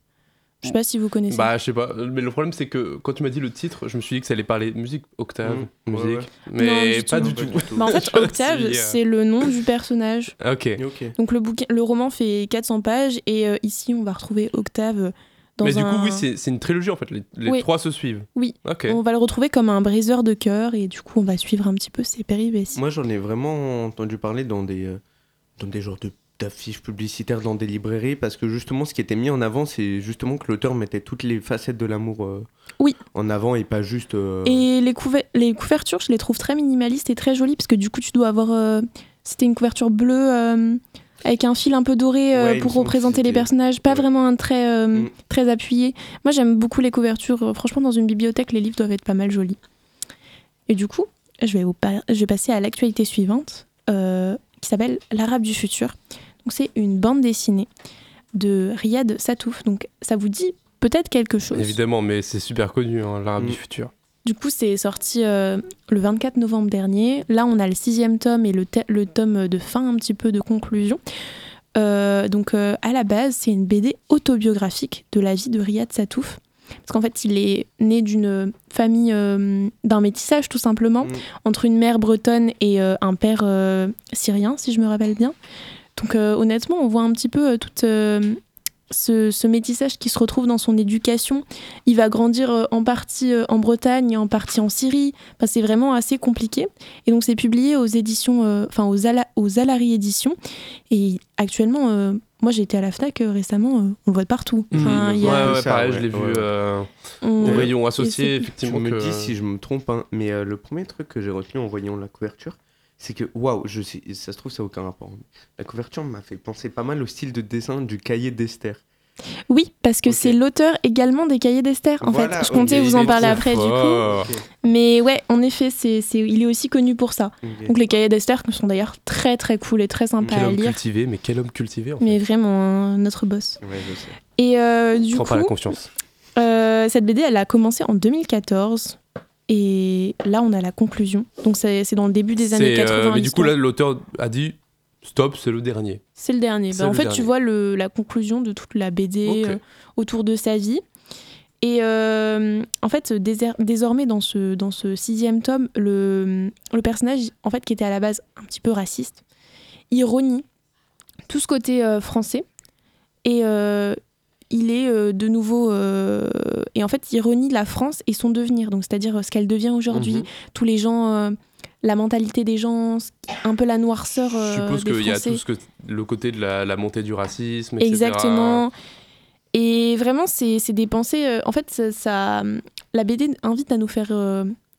S4: Je sais pas si vous connaissez.
S5: Bah, je sais pas. Mais le problème, c'est que quand tu m'as dit le titre, je me suis dit que ça allait parler musique, octave,
S3: Mmh, ouais,
S5: musique.
S3: ouais.
S5: Mais
S4: Non, du
S5: pas
S4: tout.
S5: du
S3: Pas
S5: tout.
S3: du tout.
S4: Bah, en fait, Octave, c'est le nom du personnage.
S5: Ok.
S4: Donc le, bouquin, le roman fait 400 pages et euh, ici on va retrouver Octave dans
S5: Mais du
S4: un...
S5: coup, oui, c'est c'est une trilogie en fait. Les, les
S4: Oui.
S5: trois se suivent.
S4: Oui. On va le retrouver comme un briseur de cœur et du coup on va suivre un petit peu ses péripéties.
S3: Moi, j'en ai vraiment entendu parler dans des, euh, dans des genres de d'affiches publicitaires dans des librairies parce que justement ce qui était mis en avant c'est justement que l'auteur mettait toutes les facettes de l'amour euh,
S4: Oui.
S3: en avant et pas juste euh,
S4: Et les, couver- les couvertures, je les trouve très minimalistes et très jolies parce que du coup tu dois avoir... euh, C'était une couverture bleue euh, avec un fil un peu doré euh,
S3: Ouais,
S4: pour représenter les personnages, pas
S3: Ouais.
S4: vraiment un trait euh,
S3: Mm.
S4: très appuyé. Moi j'aime beaucoup les couvertures. Euh, Franchement dans une bibliothèque les livres doivent être pas mal jolis. Et du coup, je vais, vous par- je vais passer à l'actualité suivante euh, qui s'appelle L'Arabe du futur. Donc c'est une bande dessinée de Riyad Satouf. Donc ça vous dit peut-être quelque chose.
S5: Évidemment, mais c'est super connu, hein, l'arabe
S3: Mm.
S5: du futur.
S4: Du coup, c'est sorti euh, le 24 novembre dernier. Là, on a le sixième tome et le, tome de fin, un petit peu de conclusion. Euh, donc, euh, à la base, c'est une BD autobiographique de la vie de Riyad Satouf. Parce qu'en fait, il est né d'une famille d'un métissage, tout simplement,
S3: Mm.
S4: entre une mère bretonne et un père syrien, si je me rappelle bien. Donc, honnêtement, on voit un petit peu toute. Ce, ce métissage qui se retrouve dans son éducation. Il va grandir euh, en partie euh, en Bretagne, en partie en Syrie. Enfin, c'est vraiment assez compliqué. Et donc, c'est publié aux éditions, euh, enfin, aux, Ala- aux Alary Éditions. Et actuellement, euh, moi, j'ai été à la Fnac euh, récemment, euh, on le voit de partout. Enfin,
S5: Mm.
S4: il y a-
S5: Ouais, ouais, pareil,
S3: ouais,
S5: je l'ai
S3: ouais,
S5: vu euh, au rayon associé,
S4: c'est-
S3: Je
S5: effectivement.
S3: me
S5: que-
S3: dis si je me trompe, hein, mais euh, le premier truc que j'ai retenu en voyant la couverture, c'est que, waouh, je sais, ça se trouve, ça n'a aucun rapport. La couverture m'a fait penser pas mal au style de dessin du cahier d'Esther.
S4: Oui, parce que c'est l'auteur également des cahiers d'Esther, en
S3: Voilà,
S4: fait. Je comptais vous en parler après, du coup. Mais ouais, en effet, c'est, c'est- il est aussi connu pour ça. Donc, les cahiers d'Esther sont d'ailleurs très, très cool et très sympas
S5: Quel
S4: à
S5: homme
S4: lire.
S5: cultivé, mais quel homme cultivé en fait.
S4: Mais vraiment, hein, notre boss.
S3: Ouais, je sais.
S4: Et euh, du
S5: Prends
S4: coup,
S5: pas la confiance.
S4: euh, cette BD, elle a commencé en 2014. Et là, on a la conclusion. Donc, c'est, dans le début des années
S5: C'est, euh,
S4: 80.
S5: mais du coup, là, l'auteur a dit stop, c'est le dernier.
S4: C'est le dernier. Bah, en
S5: le
S4: fait,
S5: dernier.
S4: tu vois le, la conclusion de toute la BD euh, autour de sa vie. Et euh, en fait, désormais, dans ce, dans ce sixième tome, le, le personnage, en fait, qui était à la base un petit peu raciste, ironie tout ce côté euh, français. Et il est euh, de nouveau. euh, et en fait, ironie la France et son devenir. Donc, c'est-à-dire euh, ce qu'elle devient aujourd'hui,
S5: Mhm.
S4: tous les gens. la mentalité des gens, un peu la noirceur
S5: Je suppose qu'il y a tout ce que, le côté de la, la montée du racisme, etc.
S4: Exactement. Et vraiment, c'est des pensées. en fait, ça, ça- la BD invite à nous faire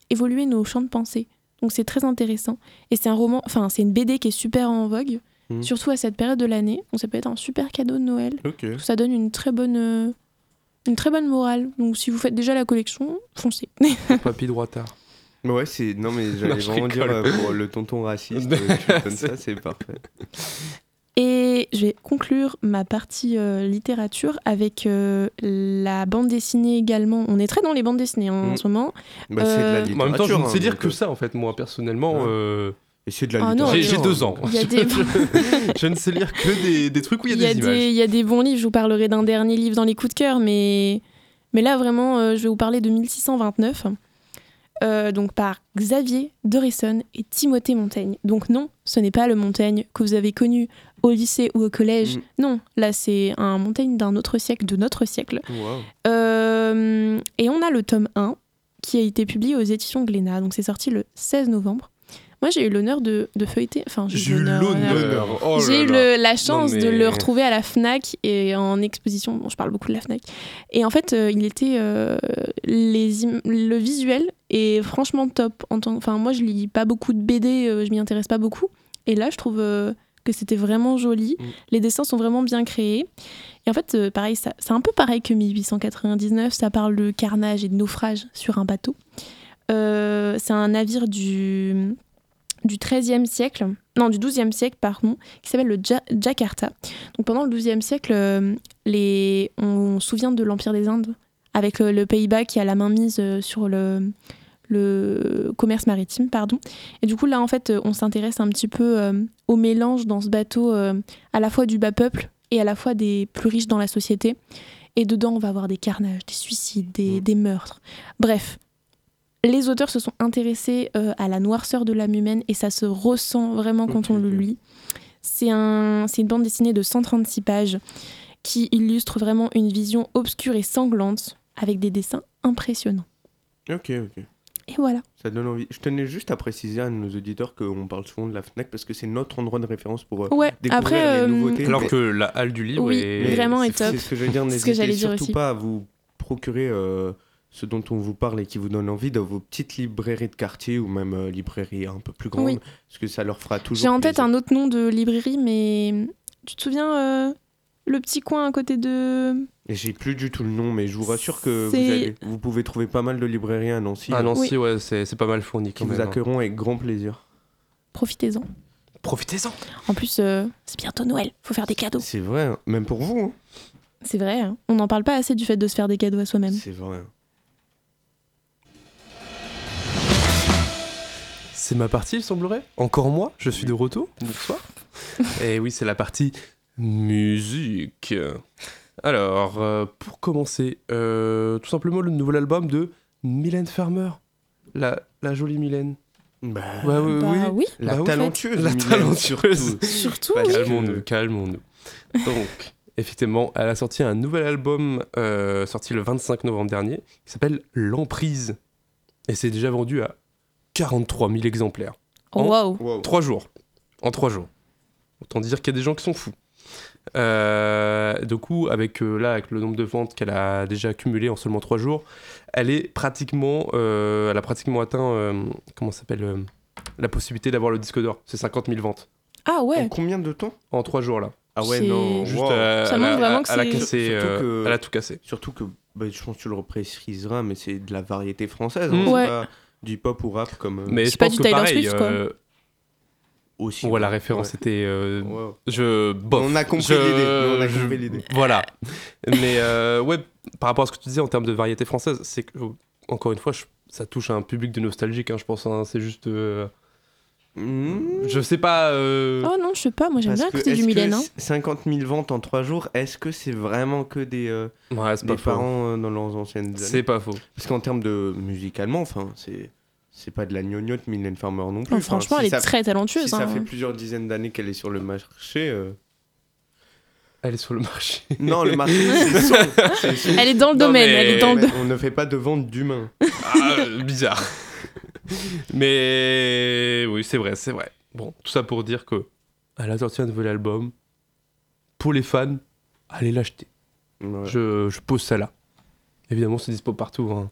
S4: évoluer nos champs de pensée. Donc, c'est très intéressant. Et c'est un roman, enfin, c'est une BD qui est super en vogue,
S3: Mhm.
S4: surtout à cette période de l'année. Donc, ça peut être un super cadeau de Noël. Ça donne une très bonne, euh, une très bonne morale. Donc, si vous faites déjà la collection, foncez.
S5: Papy droitard.
S3: Ouais, c'est. Non, mais j'allais vraiment dire euh, pour le tonton raciste, euh, tu me donnes ça, c'est parfait.
S4: Et je vais conclure ma partie euh, littérature avec euh, la bande dessinée également. On est très dans les bandes dessinées hein, en
S3: Mm.
S4: ce moment.
S3: Bah, c'est de la
S4: Euh,
S3: littérature.
S5: En même temps, je ne
S3: hein,
S5: sais dire
S3: donc,
S5: que
S3: euh,
S5: ça, en fait, moi, personnellement.
S3: Ouais. Et c'est de la
S4: Ah
S5: j'ai deux ans.
S4: Il y a des-
S5: je, je ne sais lire que des, des trucs où il y a, des, images.
S4: il y a des bons livres. Je vous parlerai d'un dernier livre dans les coups de cœur, mais, mais là, vraiment, euh, je vais vous parler de 1629. euh, donc par Xavier Dorisson et Timothée Montaigne. Donc non, ce n'est pas le Montaigne que vous avez connu au lycée ou au collège.
S3: Mm.
S4: Non, là c'est un Montaigne d'un autre siècle, de notre siècle. Euh, et on a le tome 1 qui a été publié aux éditions Glénat. Donc c'est sorti le 16 novembre. Moi, j'ai eu l'honneur de, de feuilleter. Enfin,
S5: J'ai eu l'honneur. Oh
S4: j'ai eu le- la chance
S5: mais-
S4: de le retrouver à la Fnac et en exposition. Bon, je parle beaucoup de la Fnac. Et en fait, euh, il était euh, les le visuel est franchement top. En tant, enfin, moi, je lis pas beaucoup de BD, euh, je m'y intéresse pas beaucoup. Et là, je trouve euh, que c'était vraiment joli.
S3: Mm.
S4: Les dessins sont vraiment bien créés. Et en fait, pareil, c'est un peu pareil que 1899. Ça parle de carnage et de naufrage sur un bateau. C'est un navire du du XIIIe siècle, non du XIIe siècle pardon, qui s'appelle le Ja- Jakarta. Donc pendant le XIIe siècle, euh, les... on se souvient de l'Empire des Indes avec le, le Pays-Bas qui a la main mise euh, sur le, le commerce maritime, pardon. Et du coup là en fait, euh, on s'intéresse un petit peu euh, au mélange dans ce bateau euh, à la fois du bas peuple et à la fois des plus riches dans la société. Et dedans, on va avoir des carnages, des suicides, des,
S3: Mm.
S4: des meurtres. Bref, les auteurs se sont intéressés euh, à la noirceur de l'âme humaine et ça se ressent vraiment quand on le lit. C'est un, c'est une bande dessinée de 136 pages qui illustre vraiment une vision obscure et sanglante avec des dessins impressionnants.
S3: Ok, ok.
S4: Et voilà.
S3: Ça donne envie. Je tenais juste à préciser à nos auditeurs qu'on parle souvent de la FNAC parce que c'est notre endroit de référence pour euh,
S4: Ouais,
S3: découvrir
S4: après,
S3: les
S4: euh,
S3: nouveautés.
S5: Alors que la halle du livre
S4: Oui,
S5: est
S4: vraiment est top.
S3: C'est ce que je veux dire.
S4: C'est ce que
S3: N'hésitez
S4: j'allais dire
S3: surtout
S4: aussi.
S3: pas à vous procurer euh, ce dont on vous parle et qui vous donne envie dans vos petites librairies de quartier ou même euh, librairies un peu plus grandes.
S4: Oui.
S3: Parce que ça leur fera toujours.
S4: J'ai en tête un autre nom de librairie, mais tu te souviens euh, le petit coin à côté de.
S3: Et j'ai plus du tout le nom, mais je vous rassure que vous, allez- vous pouvez trouver pas mal de librairies à Nancy euh,
S5: Nancy, ouais, c'est c'est pas mal fourni
S3: qui vous
S5: même. hein.
S3: accueilleront avec grand plaisir.
S4: Profitez-en.
S5: Profitez-en.
S4: En plus, euh, c'est bientôt Noël, faut faire des cadeaux.
S3: C'est vrai, hein. même pour vous. hein.
S4: C'est vrai, hein. on n'en parle pas assez du fait de se faire des cadeaux à soi-même.
S3: C'est vrai.
S5: C'est ma partie, il semblerait. Encore moi, je suis de retour. Bonsoir. Et oui, c'est la partie musique. Alors, euh, pour commencer, euh, tout simplement le nouvel album de Mylène Farmer. La, la jolie Mylène.
S3: Bah,
S5: Ouais,
S4: Bah
S5: oui.
S4: oui,
S3: La
S5: Bah oui,
S3: talentueuse.
S5: La talentueuse.
S3: surtout.
S4: surtout.
S3: Parce
S4: oui.
S3: que-
S5: Calmons-nous, calmons-nous. Donc, effectivement, elle a sorti un nouvel album euh, sorti le 25 novembre dernier qui s'appelle L'Emprise. Et c'est déjà vendu à 43 000 exemplaires.
S4: Oh, Waouh.
S3: Wow.
S5: Trois jours. En trois jours. Autant dire qu'il y a des gens qui sont fous. Euh, du coup, avec, euh, là, avec le nombre de ventes qu'elle a déjà accumulé en seulement trois jours, elle est pratiquement, euh, elle a pratiquement atteint, euh, comment s'appelle, euh, la possibilité d'avoir le disque d'or. C'est 50 000 ventes
S4: Ah
S3: En
S4: ouais.
S3: combien de temps?
S5: En trois jours là.
S3: Ah ouais, non.
S5: Juste,
S3: wow.
S5: euh,
S4: Ça
S5: elle,
S4: montre
S5: a,
S4: vraiment que
S5: elle a
S4: c'est-
S5: euh,
S3: que-
S5: elle a tout cassé.
S3: Surtout que, bah, je pense que tu le repréciseras, mais c'est de la variété française.
S5: Mm.
S3: hein, c'est
S4: Ouais.
S3: pas du pop ou rap comme. euh,
S5: Mais
S4: C'est
S5: je
S4: pas
S5: pense
S4: du
S5: que pareil,
S4: Swift, quoi.
S5: euh,
S3: aussi.
S5: ouais, la référence
S3: Ouais.
S5: était. euh,
S3: Ouais.
S5: Je. bof.
S3: On a compris l'idée, on a
S5: je-
S3: compris l'idée.
S5: Voilà. Mais euh, ouais, par rapport à ce que tu disais en termes de variété française, c'est que, encore une fois, je- ça touche à un public de nostalgique, hein, je pense. hein, c'est juste. euh,
S3: Mm.
S5: je sais pas. euh,
S4: Oh non, je sais pas, moi j'aime bien
S3: que
S4: écouter du Mylène. hein.
S3: 50 000 ventes en 3 jours, est-ce que c'est vraiment que des, euh,
S5: Ouais,
S3: des parents euh, dans leurs anciennes années?
S5: C'est pas faux.
S3: Parce qu'en termes de musicalement, enfin, c'est c'est pas de la gnognotte Mylène Farmer non plus.
S4: Non,
S3: Enfin,
S4: franchement,
S3: si
S4: elle est très talentueuse.
S3: Si ça
S4: hein.
S3: fait plusieurs dizaines d'années qu'elle est sur le marché. euh,
S5: Elle est sur le marché.
S3: Non, le marché, c'est son. C'est son.
S4: Elle est dans le
S5: Non,
S4: domaine, elle est dans le
S3: On ne fait pas de vente d'humains.
S5: Ah, bizarre. Mais oui, c'est vrai, c'est vrai. Bon, tout ça pour dire que elle a sorti un nouvel album. Pour les fans, allez l'acheter.
S3: Ouais.
S5: Je, je pose ça là. Évidemment, c'est dispo partout. hein.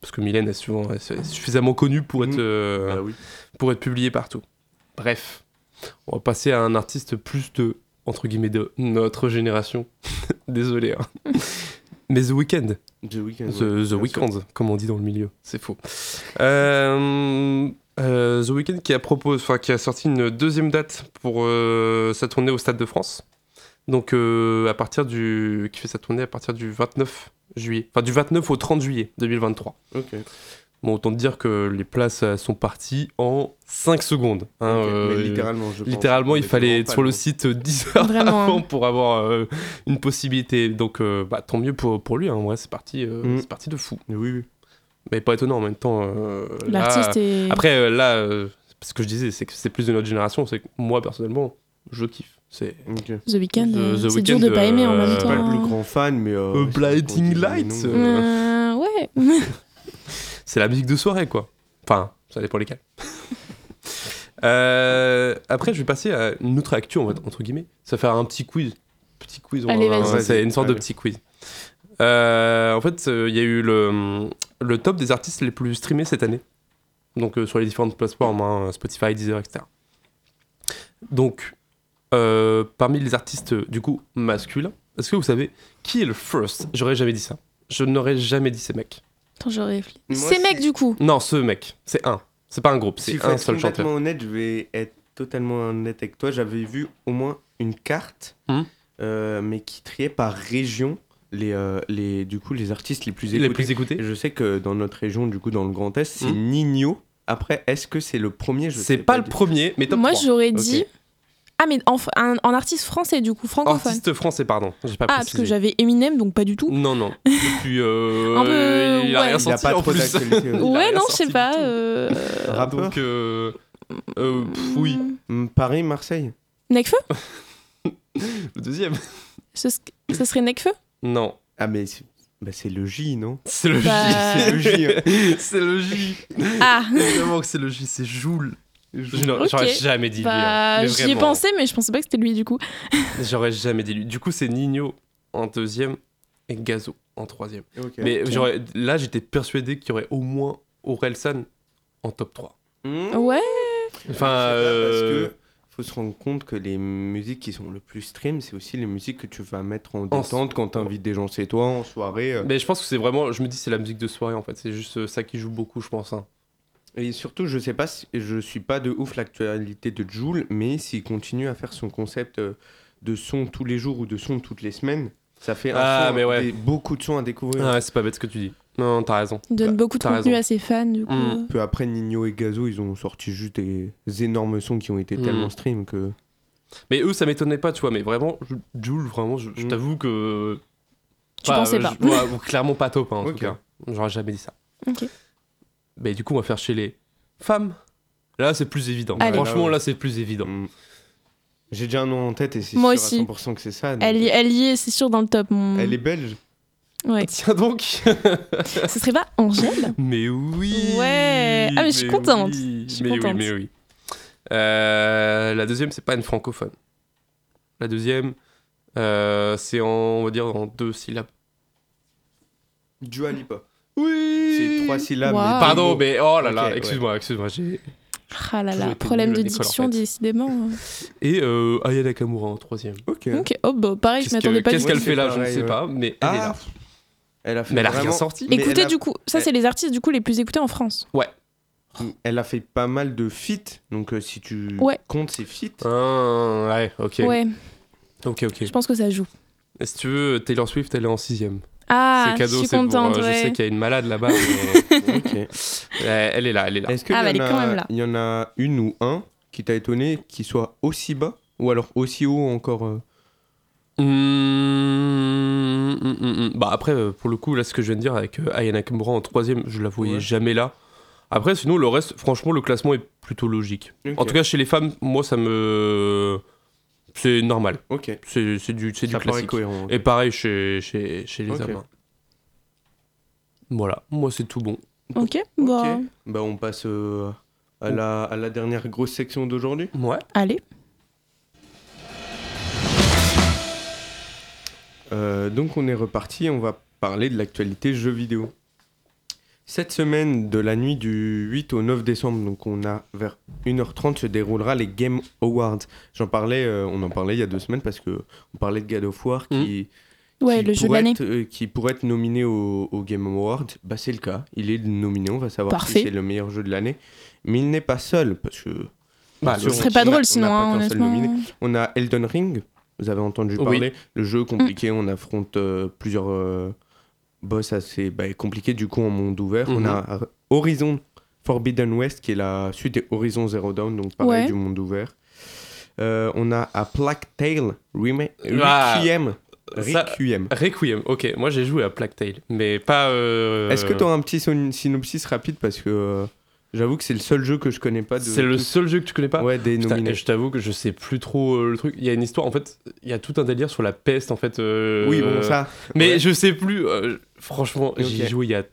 S5: Parce que Mylène est, souvent, est suffisamment connue pour être,
S3: Mhm.
S5: euh,
S3: Ah oui.
S5: pour être publiée partout. Bref, on va passer à un artiste plus de, entre guillemets, de notre génération. Désolé. hein. Mais The Weeknd.
S3: The Weeknd.
S5: The,
S3: ouais,
S5: The Weeknd, comme on dit dans le milieu, c'est faux. Euh, euh, The Weeknd qui a, propose, qui a sorti une deuxième date pour euh, sa tournée au Stade de France. Donc à partir du, qui fait sa tournée à partir du 29 juillet, enfin du 29 au 30 juillet 2023.
S3: Ok.
S5: Bon, autant te dire que les places euh, sont parties en 5 secondes. hein, euh,
S3: Mais littéralement, je pense.
S5: Littéralement, il fallait être sur le site 10 heures
S4: Vraiment,
S5: avant
S4: hein.
S5: pour avoir euh, une possibilité. Donc, euh, bah, tant mieux pour, pour lui. Hein. Ouais, c'est parti, euh,
S3: Mm.
S5: c'est parti de fou.
S3: Oui, oui.
S5: Mais pas étonnant en même temps. euh, là-
S4: L'artiste est.
S5: Après, euh, là, euh, ce que je disais, c'est que c'est plus de notre génération. C'est que moi, personnellement, je kiffe. C'est.
S4: The Weeknd, euh, c'est dur de
S5: Weeknd,
S4: pas aimer en
S5: euh,
S4: même
S3: Je suis
S4: temps.
S3: pas le plus
S4: hein.
S3: grand fan, mais. euh,
S5: Euh, Blinding Lights, euh,
S4: Euh, ouais.
S5: c'est la musique de soirée, quoi. Enfin, ça dépend lesquels. Euh, après, je vais passer à une autre actu, on va- entre guillemets. Ça va faire un petit quiz. Petit quiz, on va-
S4: Allez, vas-y.
S5: ouais, c'est une sorte de petit quiz. Euh, en fait, euh, il y a eu le, le top des artistes les plus streamés cette année. Donc, euh, sur les différentes plateformes, hein, Spotify, Deezer, etc. Donc, euh, parmi les artistes, du coup, masculins, est-ce que vous savez qui est le first? J'aurais jamais dit ça. Je n'aurais jamais dit ces mecs.
S4: Attends, je réfléchis. Ces mecs, du coup.
S5: Non, ce mec. C'est un. C'est pas un groupe, c'est un seul chanteur.
S3: complètement honnête, je vais être totalement honnête avec toi. J'avais vu au moins une carte,
S5: Hmm.
S3: euh, mais qui triait par région les, euh, les, du coup, les artistes les plus
S5: Les
S3: écoutés.
S5: plus écoutés
S3: Et je sais que dans notre région, du coup, dans le Grand Est, c'est
S5: Hmm.
S3: Nino. Après, est-ce que c'est le premier? Je
S5: C'est pas le premier, mais top
S4: Moi,
S5: 3.
S4: j'aurais dit. Ah, mais en, en artiste français, du coup, francophone.
S5: Artiste français, pardon. J'ai pas
S4: ah, parce que j'avais Eminem, donc pas du tout.
S5: Non, non. Depuis. euh,
S4: Un peu,
S5: Il a
S4: ouais.
S5: rien
S3: Il a pas
S5: en
S3: trop
S5: plus.
S4: ouais, non, je sais pas. euh,
S3: Rappeur
S5: Donc, euh, euh, pff, oui.
S3: Hmm, Paris, Marseille.
S4: Necfeu
S5: Le deuxième.
S4: ce, ce serait Necfeu
S5: Non.
S3: Ah, mais c'est bah, le J, non?
S5: C'est le
S4: Bah.
S3: C'est le J.
S5: J. c'est le J.
S4: Ah
S5: Évidemment que c'est le J, c'est Joule. Je n'aurais-
S4: Ok.
S5: J'aurais jamais dit lui.
S4: Bah,
S5: hein.
S4: J'y ai pensé, mais je pensais pas que c'était lui, du coup.
S5: J'aurais jamais dit lui. Du coup, c'est Nino en deuxième et Gazo en troisième. Mais
S4: Ok.
S5: j'aurais- là, j'étais persuadé qu'il y aurait au moins Orelsan en top 3.
S3: Hmm.
S4: Ouais.
S5: Enfin,
S3: parce
S5: euh,
S3: que faut se rendre compte que les musiques qui sont le plus stream, c'est aussi les musiques que tu vas mettre en
S5: En-
S3: détente quand t'invites des gens chez toi en soirée. euh.
S5: Mais je pense que c'est vraiment, je me dis c'est la musique de soirée en fait, c'est juste euh, ça qui joue beaucoup je pense. hein.
S3: Et surtout, je sais pas, si, je suis pas de ouf l'actualité de Joule, mais s'il continue à faire son concept euh, de son tous les jours ou de son toutes les semaines, ça fait un
S5: Ah,
S3: son,
S5: mais ouais.
S3: des- beaucoup de sons à découvrir.
S5: Ah ouais, c'est pas bête ce que tu dis. Non, t'as raison.
S4: Il donne
S5: Bah,
S4: beaucoup de contenu
S5: raison.
S4: à ses fans, du coup.
S5: Mm.
S3: Peu après, Nino et Gazo, ils ont sorti juste des énormes sons qui ont été
S5: Mm.
S3: tellement stream que.
S5: Mais eux ça m'étonnait pas, tu vois, mais vraiment, je- Jul, vraiment, je, je
S3: Mm.
S5: t'avoue que.
S4: Tu
S5: Enfin,
S4: pensais
S5: euh,
S4: pas.
S5: je- ouais, clairement pas top hein, en tout cas. J'aurais jamais dit ça.
S4: Ok.
S5: Mais du coup, on va faire chez les femmes. Là, c'est plus évident.
S4: Allez.
S5: Franchement,
S3: Là, ouais.
S5: là, c'est plus évident.
S3: Mm. J'ai déjà un nom en tête et c'est
S4: Moi
S3: sûr
S4: aussi.
S3: à 100% que c'est ça. donc,
S4: Elle, y-
S3: euh,
S4: elle y est, c'est sûr, dans le top. mon-
S3: elle est belge.
S4: Ouais.
S5: Tiens donc
S4: Ce serait pas Angèle?
S5: Mais oui
S4: Ouais. Ah, mais je suis contente.
S5: oui.
S4: Je suis
S5: mais
S4: contente.
S5: oui, mais oui. Euh, la deuxième, c'est pas une francophone. La deuxième, euh, c'est en, on va dire, en deux syllabes.
S3: Dua Lipa.
S5: Oui
S3: C'est trois syllabes.
S4: Wow.
S3: mais
S5: Pardon, mais oh là là,
S3: ouais.
S5: excuse-moi, excuse-moi. j'ai-
S4: Ah là là, problème de
S5: en
S4: diction,
S5: fait.
S4: décidément.
S5: Et euh, Aya Nakamura en troisième.
S3: Ok.
S4: Ok, oh bah pareil, je m'attendais pas
S5: qu'est-ce qu'elle fait là Je ne sais
S3: ouais.
S5: pas, mais elle est
S3: Ah,
S5: là.
S3: elle a fait
S5: Mais elle a rien
S3: vraiment-
S5: sorti.
S3: Mais
S4: Écoutez,
S3: a-
S4: du coup, ça, c'est les artistes du coup les plus écoutés en France.
S3: Elle a fait pas mal de feats, donc euh, si tu
S4: Ouais.
S3: comptes ses feats,
S5: Ah, ouais, ok.
S4: Ouais,
S5: Ok, ok.
S4: je pense que ça joue.
S5: Et si tu veux, Taylor Swift, elle est en sixième.
S4: Ah,
S5: c'est
S4: je
S5: cadeau,
S4: suis
S5: c'est pour.
S4: contente,
S5: euh, Je sais qu'il y a une malade là-bas. mais- elle est là, elle est là.
S3: Est-ce qu'il
S4: Ah,
S3: y,
S4: bah, elle est
S3: en
S4: quand
S3: a-
S4: même là.
S3: il y en a une ou un qui t'a étonné qui soit aussi bas ou alors aussi haut encore euh,
S5: Mmh, mmh, mmh. Bah après, euh, pour le coup, là, ce que je viens de dire avec euh, Aya Nakamura en troisième, je la voyais
S3: Ouais.
S5: jamais là. Après, sinon, le reste, franchement, le classement est plutôt logique. En tout cas, chez les femmes, moi, ça me... C'est normal.
S3: Ok.
S5: C'est c'est du, c'est du classique.
S3: cohérent.
S5: Et pareil chez, chez, chez les
S3: Ok.
S5: hommes. hein. Voilà, moi, c'est tout bon.
S4: Ok,
S3: Ok.
S4: bah,
S3: Bah on passe euh, à, la, à la dernière grosse section d'aujourd'hui.
S5: Ouais.
S4: allez.
S3: Euh, donc on est reparti, on va parler de l'actualité jeux vidéo. Cette semaine, de la nuit du 8 au 9 décembre, donc on a vers 1h30 se déroulera les Game Awards. J'en parlais, euh, on en parlait il y a deux semaines parce que on parlait de God of War qui,
S4: Ouais,
S3: qui
S4: le jeu de
S3: pourrait
S4: l'année.
S3: être, euh, qui pourrait être nominé au, au Game Awards. Bah c'est le cas, il est nominé, on va savoir
S4: Parfait.
S3: si c'est le meilleur jeu de l'année. Mais il n'est pas seul parce que
S5: Bah,
S4: Ce serait
S3: on
S4: pas
S3: a-
S4: drôle
S3: on
S4: sinon,
S3: pas
S4: hein, honnêtement.
S3: On a Elden Ring, vous avez entendu
S5: Oui.
S3: parler. Le jeu compliqué, on affronte euh, plusieurs euh, boss assez bah, compliqués du coup en monde ouvert. On
S5: Mhm.
S3: a Horizon Forbidden West qui est la suite des Horizon Zero Dawn, donc pareil
S4: Ouais.
S3: du monde ouvert. Euh, on a à Plague Tale Rema-
S5: Ah,
S3: Requiem.
S5: ça-
S3: Requiem.
S5: Requiem, ok. Moi, j'ai joué à Plague Tale, mais pas... euh,
S3: Est-ce que tu as un petit synopsis rapide? Parce que euh, j'avoue que c'est le seul jeu que je connais pas de
S5: C'est le seul jeu que tu connais pas?
S3: Ouais des
S5: Putain, je t'avoue que je sais plus trop euh, le truc. Il y a une histoire, en fait, il y a tout un délire sur la peste, en fait. euh,
S3: Oui bon ça.
S5: Mais
S3: ouais.
S5: je sais plus. Franchement, j'y ai joué il y a,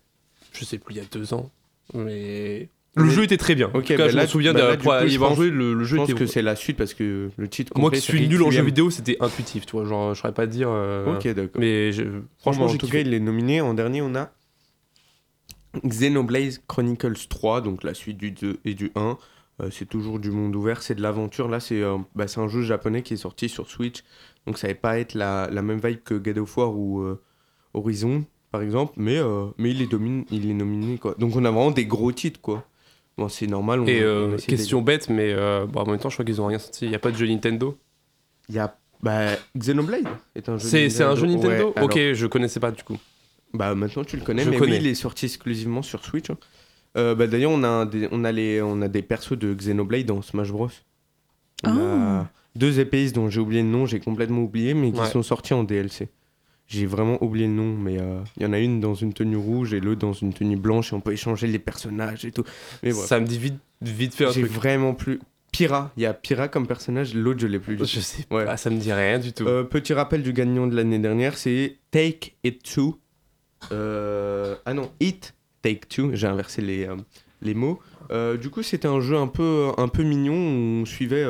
S5: je sais plus, il y a deux ans. Mais. Le
S3: Mais-
S5: jeu était très bien.
S3: Ok,
S5: en tout cas,
S3: bah
S5: je
S3: là,
S5: me souviens
S3: bah
S5: d'avoir y
S3: je
S5: avoir joué, le, le
S3: Je
S5: jeu
S3: pense
S5: était.
S3: que c'est la suite parce que le titre.
S5: Moi qui suis nul en jeu vidéo, c'était intuitif, tu vois. Genre, je saurais pas dire. euh,
S3: Ok, d'accord.
S5: Mais je-
S3: Franchement, en tout cas, il est nominé. En dernier, on a Xenoblade Chronicles 3, donc la suite du 2 et du 1. Euh, c'est toujours du monde ouvert, c'est de l'aventure. Là, c'est euh, bah, c'est un jeu japonais qui est sorti sur Switch. Donc, ça va pas être la, la même vibe que God of War ou Horizon, par exemple. Mais, euh, mais il, est domine, il est nominé, quoi. Donc, on a vraiment des gros titres, quoi. Bon, c'est normal. On,
S5: Et euh, question bête, mais euh, bon, en même temps, je crois qu'ils ont rien sorti. Il n'y a pas de jeu Nintendo?
S3: Il y a. Bah, Xenoblade est un jeu
S5: C'est c'est un jeu Nintendo?
S3: Ouais, alors-
S5: Ok, je connaissais pas du coup.
S3: Bah maintenant tu le connais,
S5: Je
S3: mais
S5: connais.
S3: oui, il est sorti exclusivement sur Switch. hein. Euh, bah, D'ailleurs, on, a des- on, a les- on a des persos de Xenoblade dans Smash Bros. On
S4: Ah.
S3: a deux épéistes dont j'ai oublié le nom, j'ai complètement oublié, mais qui
S5: Ouais.
S3: sont sortis en DLC. J'ai vraiment oublié le nom, mais euh, il y en a une dans une tenue rouge et l'autre dans une tenue blanche, et on peut échanger les personnages et tout. Mais.
S5: Ça me dit vite, vite fait un
S3: J'ai
S5: truc.
S3: vraiment plus. Pyrrha, il y a Pyrrha comme personnage, l'autre je l'ai plus.
S5: Je sais
S3: Ouais.
S5: pas, ça me dit rien du tout.
S3: Euh, petit rappel du gagnant de l'année dernière, c'est Take It Two. Euh, ah non, It Take Two. J'ai inversé les, les mots. Du coup, c'était un jeu un peu, un peu mignon où on suivait,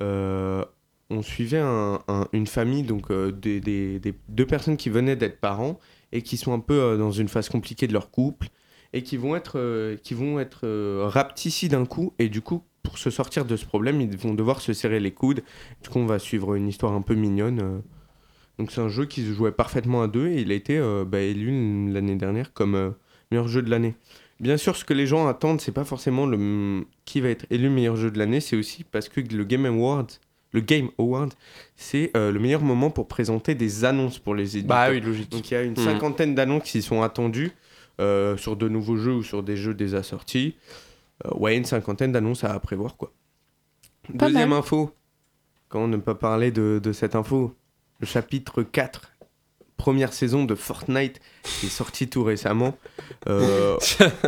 S3: euh, on suivait un- un- une famille, donc euh, des, deux personnes qui venaient d'être parents et qui sont un peu euh, dans une phase compliquée de leur couple et qui vont être, euh, qui vont être rapetissés d'un coup. Et du coup, pour se sortir de ce problème, ils vont devoir se serrer les coudes. Du coup, on va suivre une histoire un peu mignonne. Donc, c'est un jeu qui se jouait parfaitement à deux et il a été bah, élu l'année dernière comme meilleur jeu de l'année. Bien sûr, ce que les gens attendent, c'est pas forcément le qui va être élu meilleur jeu de l'année, c'est aussi parce que le Game Award, le Game Award, c'est euh, le meilleur moment pour présenter des annonces pour les éditeurs.
S5: Bah oui, logique.
S3: Donc il y a une
S5: Mhm.
S3: cinquantaine d'annonces qui sont attendues euh, sur de nouveaux jeux ou sur des jeux déjà sortis. Euh, ouais, une cinquantaine d'annonces à prévoir quoi.
S4: Pas
S3: Deuxième
S4: mal.
S3: info. Comment ne pas parler de, de cette info Le chapitre 4, première saison de Fortnite, qui est sorti tout récemment. Euh,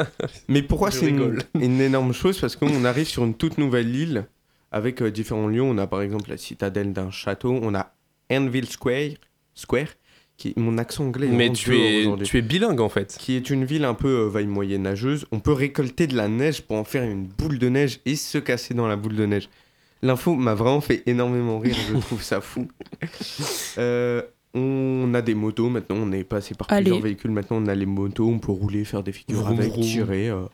S3: mais pourquoi c'est une énorme chose? Parce qu'on arrive sur une toute nouvelle île avec euh, différents lieux. On a par exemple la citadelle d'un château. On a Anvil Square, Square qui, mon accent anglais est
S5: Mais tu es, tu es bilingue en fait.
S3: Qui est une ville un peu euh, vaille moyenâgeuse. On peut récolter de la neige pour en faire une boule de neige et se casser dans la boule de neige. L'info m'a vraiment fait énormément rire, je trouve ça fou. Euh, on a des motos maintenant, on est passé par
S4: Allez.
S3: plusieurs véhicules, maintenant on a les motos, on peut rouler, faire des figures
S5: Vroom,
S3: avec,
S5: vroom.
S3: tirer. euh.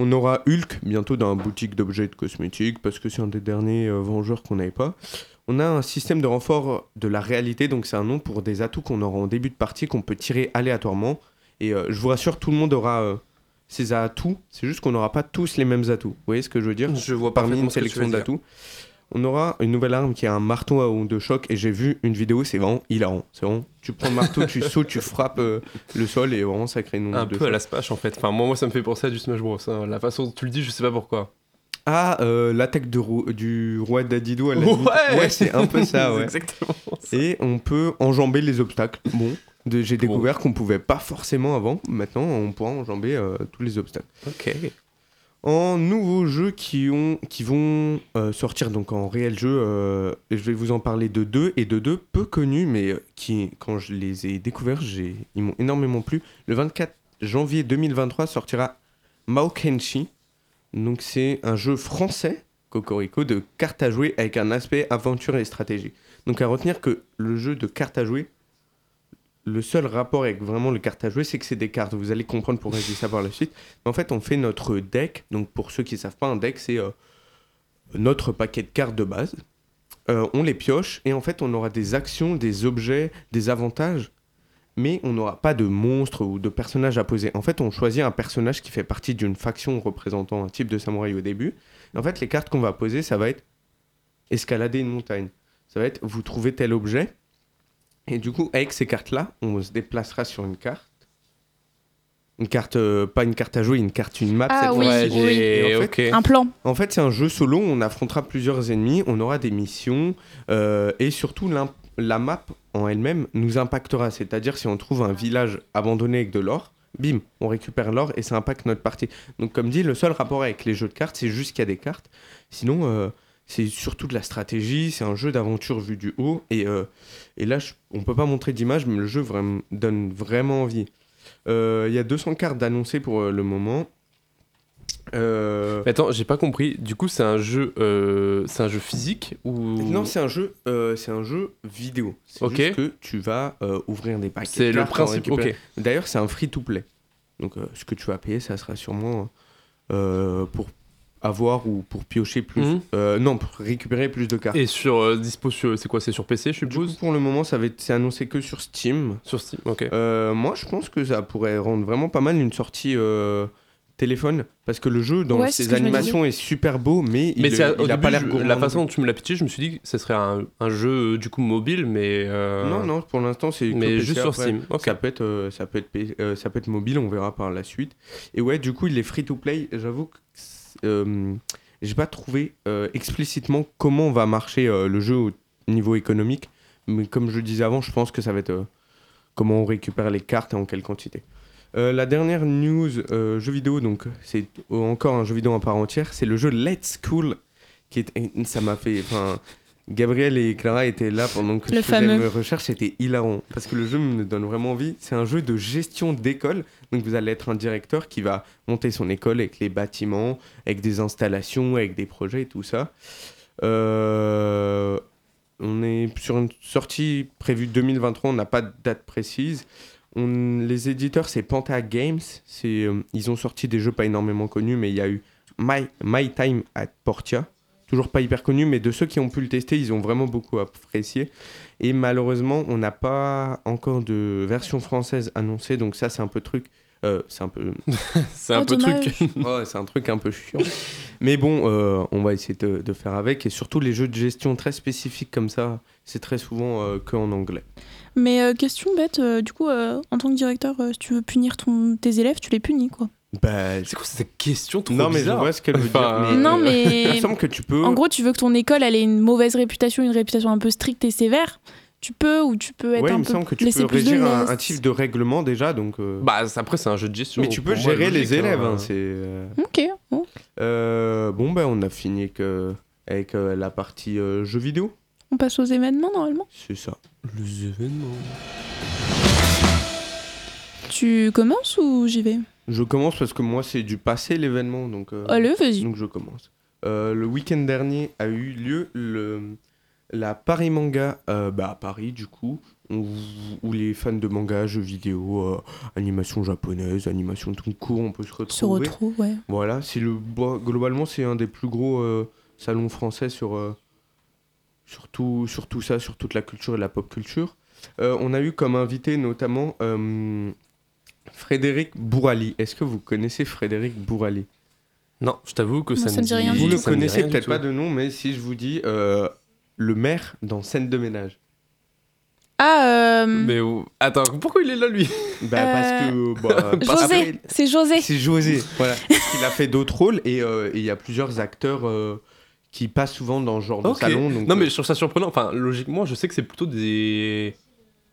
S3: On aura Hulk bientôt dans une boutique d'objets et de cosmétiques parce que c'est un des derniers euh, Vengeurs qu'on n'avait pas. On a un système de renfort de la réalité, donc c'est un nom pour des atouts qu'on aura en début de partie qu'on peut tirer aléatoirement. Et euh, je vous rassure, tout le monde aura euh, ses atouts, c'est juste qu'on n'aura pas tous les mêmes atouts. Vous voyez ce que je veux dire?
S5: Je vois
S3: Parmi une sélection d'atouts. On aura une nouvelle arme qui est un marteau à onde de choc et j'ai vu une vidéo, c'est vraiment hilarant. C'est vraiment, tu prends le marteau, tu sautes, tu frappes euh, le sol et vraiment ça crée une onde
S5: Un
S3: de
S5: peu à la Smash en fait. Enfin, moi, moi ça me fait penser à du Smash Bros. hein. La façon dont tu le dis, je sais pas pourquoi.
S3: Ah, euh, l'attaque de du roi Dadido à la limite.
S5: Ouais.
S3: c'est un peu ça, ouais.
S5: Exactement. ça.
S3: Et on peut enjamber les obstacles. Bon, de- j'ai
S5: Bon.
S3: découvert qu'on pouvait pas forcément avant. Maintenant, on pourra enjamber euh, tous les obstacles.
S5: Ok.
S3: En nouveaux jeux qui, ont, qui vont euh, sortir donc en réel jeu, euh, je vais vous en parler de deux et de deux peu connus, mais euh, qui, quand je les ai découverts, j'ai- ils m'ont énormément plu. Le 24 janvier 2023 sortira Mao Kenshi. Donc c'est un jeu français, Cocorico, de cartes à jouer avec un aspect aventure et stratégie. Donc à retenir que le jeu de cartes à jouer, le seul rapport avec vraiment le carte à jouer, c'est que c'est des cartes. Vous allez comprendre pourquoi je dis ça la suite. En fait, on fait notre deck. Donc, pour ceux qui ne savent pas, un deck, c'est euh, notre paquet de cartes de base. Euh, on les pioche et en fait, on aura des actions, des objets, des avantages. Mais on n'aura pas de monstres ou de personnages à poser. En fait, on choisit un personnage qui fait partie d'une faction représentant un type de samouraï au début. En fait, les cartes qu'on va poser, ça va être escalader une montagne. Ça va être vous trouvez tel objet. Et du coup, avec ces cartes-là, on se déplacera sur une carte. Une carte, euh, pas une carte à jouer, une carte, une map.
S4: Ah
S3: cette
S4: oui,
S5: ouais, j'ai.
S3: Et en.
S4: Un plan.
S3: En fait, c'est un jeu solo, on affrontera plusieurs ennemis, on aura des missions, euh, et surtout la map en elle-même nous impactera. C'est-à-dire si on trouve un village abandonné avec de l'or, bim, on récupère l'or et ça impacte notre partie. Donc comme dit, le seul rapport avec les jeux de cartes, c'est juste qu'il y a des cartes. Sinon, euh, c'est surtout de la stratégie, c'est un jeu d'aventure vu du haut, et, euh, et là, je- on peut pas montrer d'image, mais le jeu vraiment, donne vraiment envie. Euh, Il y a 200 cartes d'annoncées pour euh, le moment.
S5: Mais attends, j'ai pas compris. Du coup, c'est un jeu, c'est un jeu physique ou?
S3: Non, c'est un jeu, c'est un jeu vidéo. C'est
S5: Ok.
S3: juste que tu vas ouvrir des paquets.
S5: c'est le principe.
S3: récupérer.
S5: Ok.
S3: D'ailleurs, c'est un free-to-play. Donc, euh, ce que tu vas payer, ça sera sûrement pour avoir ou pour piocher plus.
S5: Mhm.
S3: Euh, non, pour récupérer plus de cartes.
S5: Et sur euh, dispo, sur- c'est quoi C'est sur PC, je
S3: du coup,
S5: suppose
S3: pour le moment, ça va être, c'est annoncé que sur Steam.
S5: Sur Steam. Ok.
S3: Euh, moi, je pense que ça pourrait rendre vraiment pas mal une sortie euh, téléphone, parce que le jeu, dans
S4: Ouais,
S3: ses animations, est super beau, mais,
S5: mais
S3: il,
S5: c'est
S3: il
S5: au
S3: a
S5: début,
S3: pas l'air
S5: la façon dont tu me l'as pitché, je me suis dit que ce serait un, un jeu du coup mobile, mais euh,
S3: Non, non, pour l'instant, c'est
S5: mais
S3: PC,
S5: juste sur
S3: après.
S5: Steam.
S3: Ça peut être, euh, ça peut être, euh, ça peut être mobile, on verra par la suite. Et ouais, du coup, il est free to play. J'avoue que j'ai pas trouvé euh, explicitement comment va marcher euh, le jeu au niveau économique, mais comme je disais avant, je pense que ça va être euh, comment on récupère les cartes et en quelle quantité. Euh, la dernière news euh, jeu vidéo, donc c'est encore un jeu vidéo en part entière, c'est le jeu Let's Cool, qui est, ça m'a fait, enfin, Gabriel et Clara étaient là pendant que
S4: Le
S3: je faisais mes recherches, c'était hilarant parce que le jeu me donne vraiment envie. C'est un jeu de gestion d'école, donc vous allez être un directeur qui va monter son école avec les bâtiments, avec des installations, avec des projets et tout ça. Euh, on est sur une sortie prévue 2023, on n'a pas de date précise. On- les éditeurs, c'est Panta Games. C'est, euh, ils ont sorti des jeux pas énormément connus, mais il y a eu My, My Time at Portia. Toujours pas hyper connu, mais de ceux qui ont pu le tester, ils ont vraiment beaucoup apprécié. Et malheureusement, on n'a pas encore de version française annoncée, donc ça, c'est un peu truc. euh, c'est un peu
S5: C'est un
S4: Oh,
S5: peu
S4: dommage.
S5: truc.
S3: Ouais, c'est un truc un peu chiant. Mais bon, euh, on va essayer de, de faire avec. Et surtout, les jeux de gestion très spécifiques comme ça, c'est très souvent euh, que en anglais.
S4: Mais euh, question bête, euh, du coup, euh, en tant que directeur, euh, si tu veux punir ton, tes élèves, tu les punis, quoi.
S3: Bah,
S5: C'est quoi cette question trop
S3: non, mais je
S5: bizarre
S3: vois ce qu'elle veut dire. Mais,
S4: non,
S3: euh, il
S4: mais
S3: me semble que tu peux.
S4: en gros, tu veux que ton école elle ait une mauvaise réputation, une réputation un peu stricte et sévère. Tu peux ou tu peux être
S3: ouais, il
S4: un
S3: me
S4: peu
S3: semble que tu peux régir un, type de règlement déjà. Donc, euh,
S5: Bah après c'est un jeu de gestion.
S3: mais tu peux
S5: moi,
S3: gérer les
S5: logique,
S3: élèves.
S5: hein.
S3: hein, c'est, euh,
S4: Ok. bon.
S3: euh, bon, ben, on a fini avec, euh, avec euh, la partie euh, jeux vidéo.
S4: On passe aux événements normalement.
S3: C'est ça.
S5: Les événements.
S4: Tu commences ou j'y vais?
S3: Je commence parce que moi, c'est du passé l'événement. Donc, euh,
S4: Allez, vas-y.
S3: Donc je commence. Euh, le week-end dernier a eu lieu le, la Paris Manga euh, bah, à Paris du coup, où, où les fans de manga, jeux vidéo, animation japonaise, animation tout court, on peut se
S4: Se
S3: retrouver.
S4: retrouve, ouais.
S3: Voilà, c'est le globalement c'est un des plus gros salons français sur, sur, tout, sur tout ça, sur toute la culture et la pop culture. On a eu comme invité notamment Frédéric Bourali. Est-ce que vous connaissez Frédéric Bourali?
S5: Non, je t'avoue que
S4: Moi,
S5: ça,
S4: ça
S5: me
S4: dit rien
S3: Vous le
S5: dit
S3: connaissez peut-être pas de nom, mais si je vous dis euh, le maire dans Scène de ménage.
S4: Ah, euh,
S5: Mais oh, attends, pourquoi il est là lui?
S3: Bah,
S4: Euh,
S3: parce que. bah,
S4: José, c'est José.
S3: C'est José, voilà. Parce qu'il a fait d'autres rôles et euh, il y a plusieurs acteurs euh, qui passent souvent dans ce genre
S5: Ok.
S3: de salon. Donc,
S5: Non mais
S3: euh,
S5: je trouve ça surprenant. Enfin, logiquement, je sais que c'est plutôt des,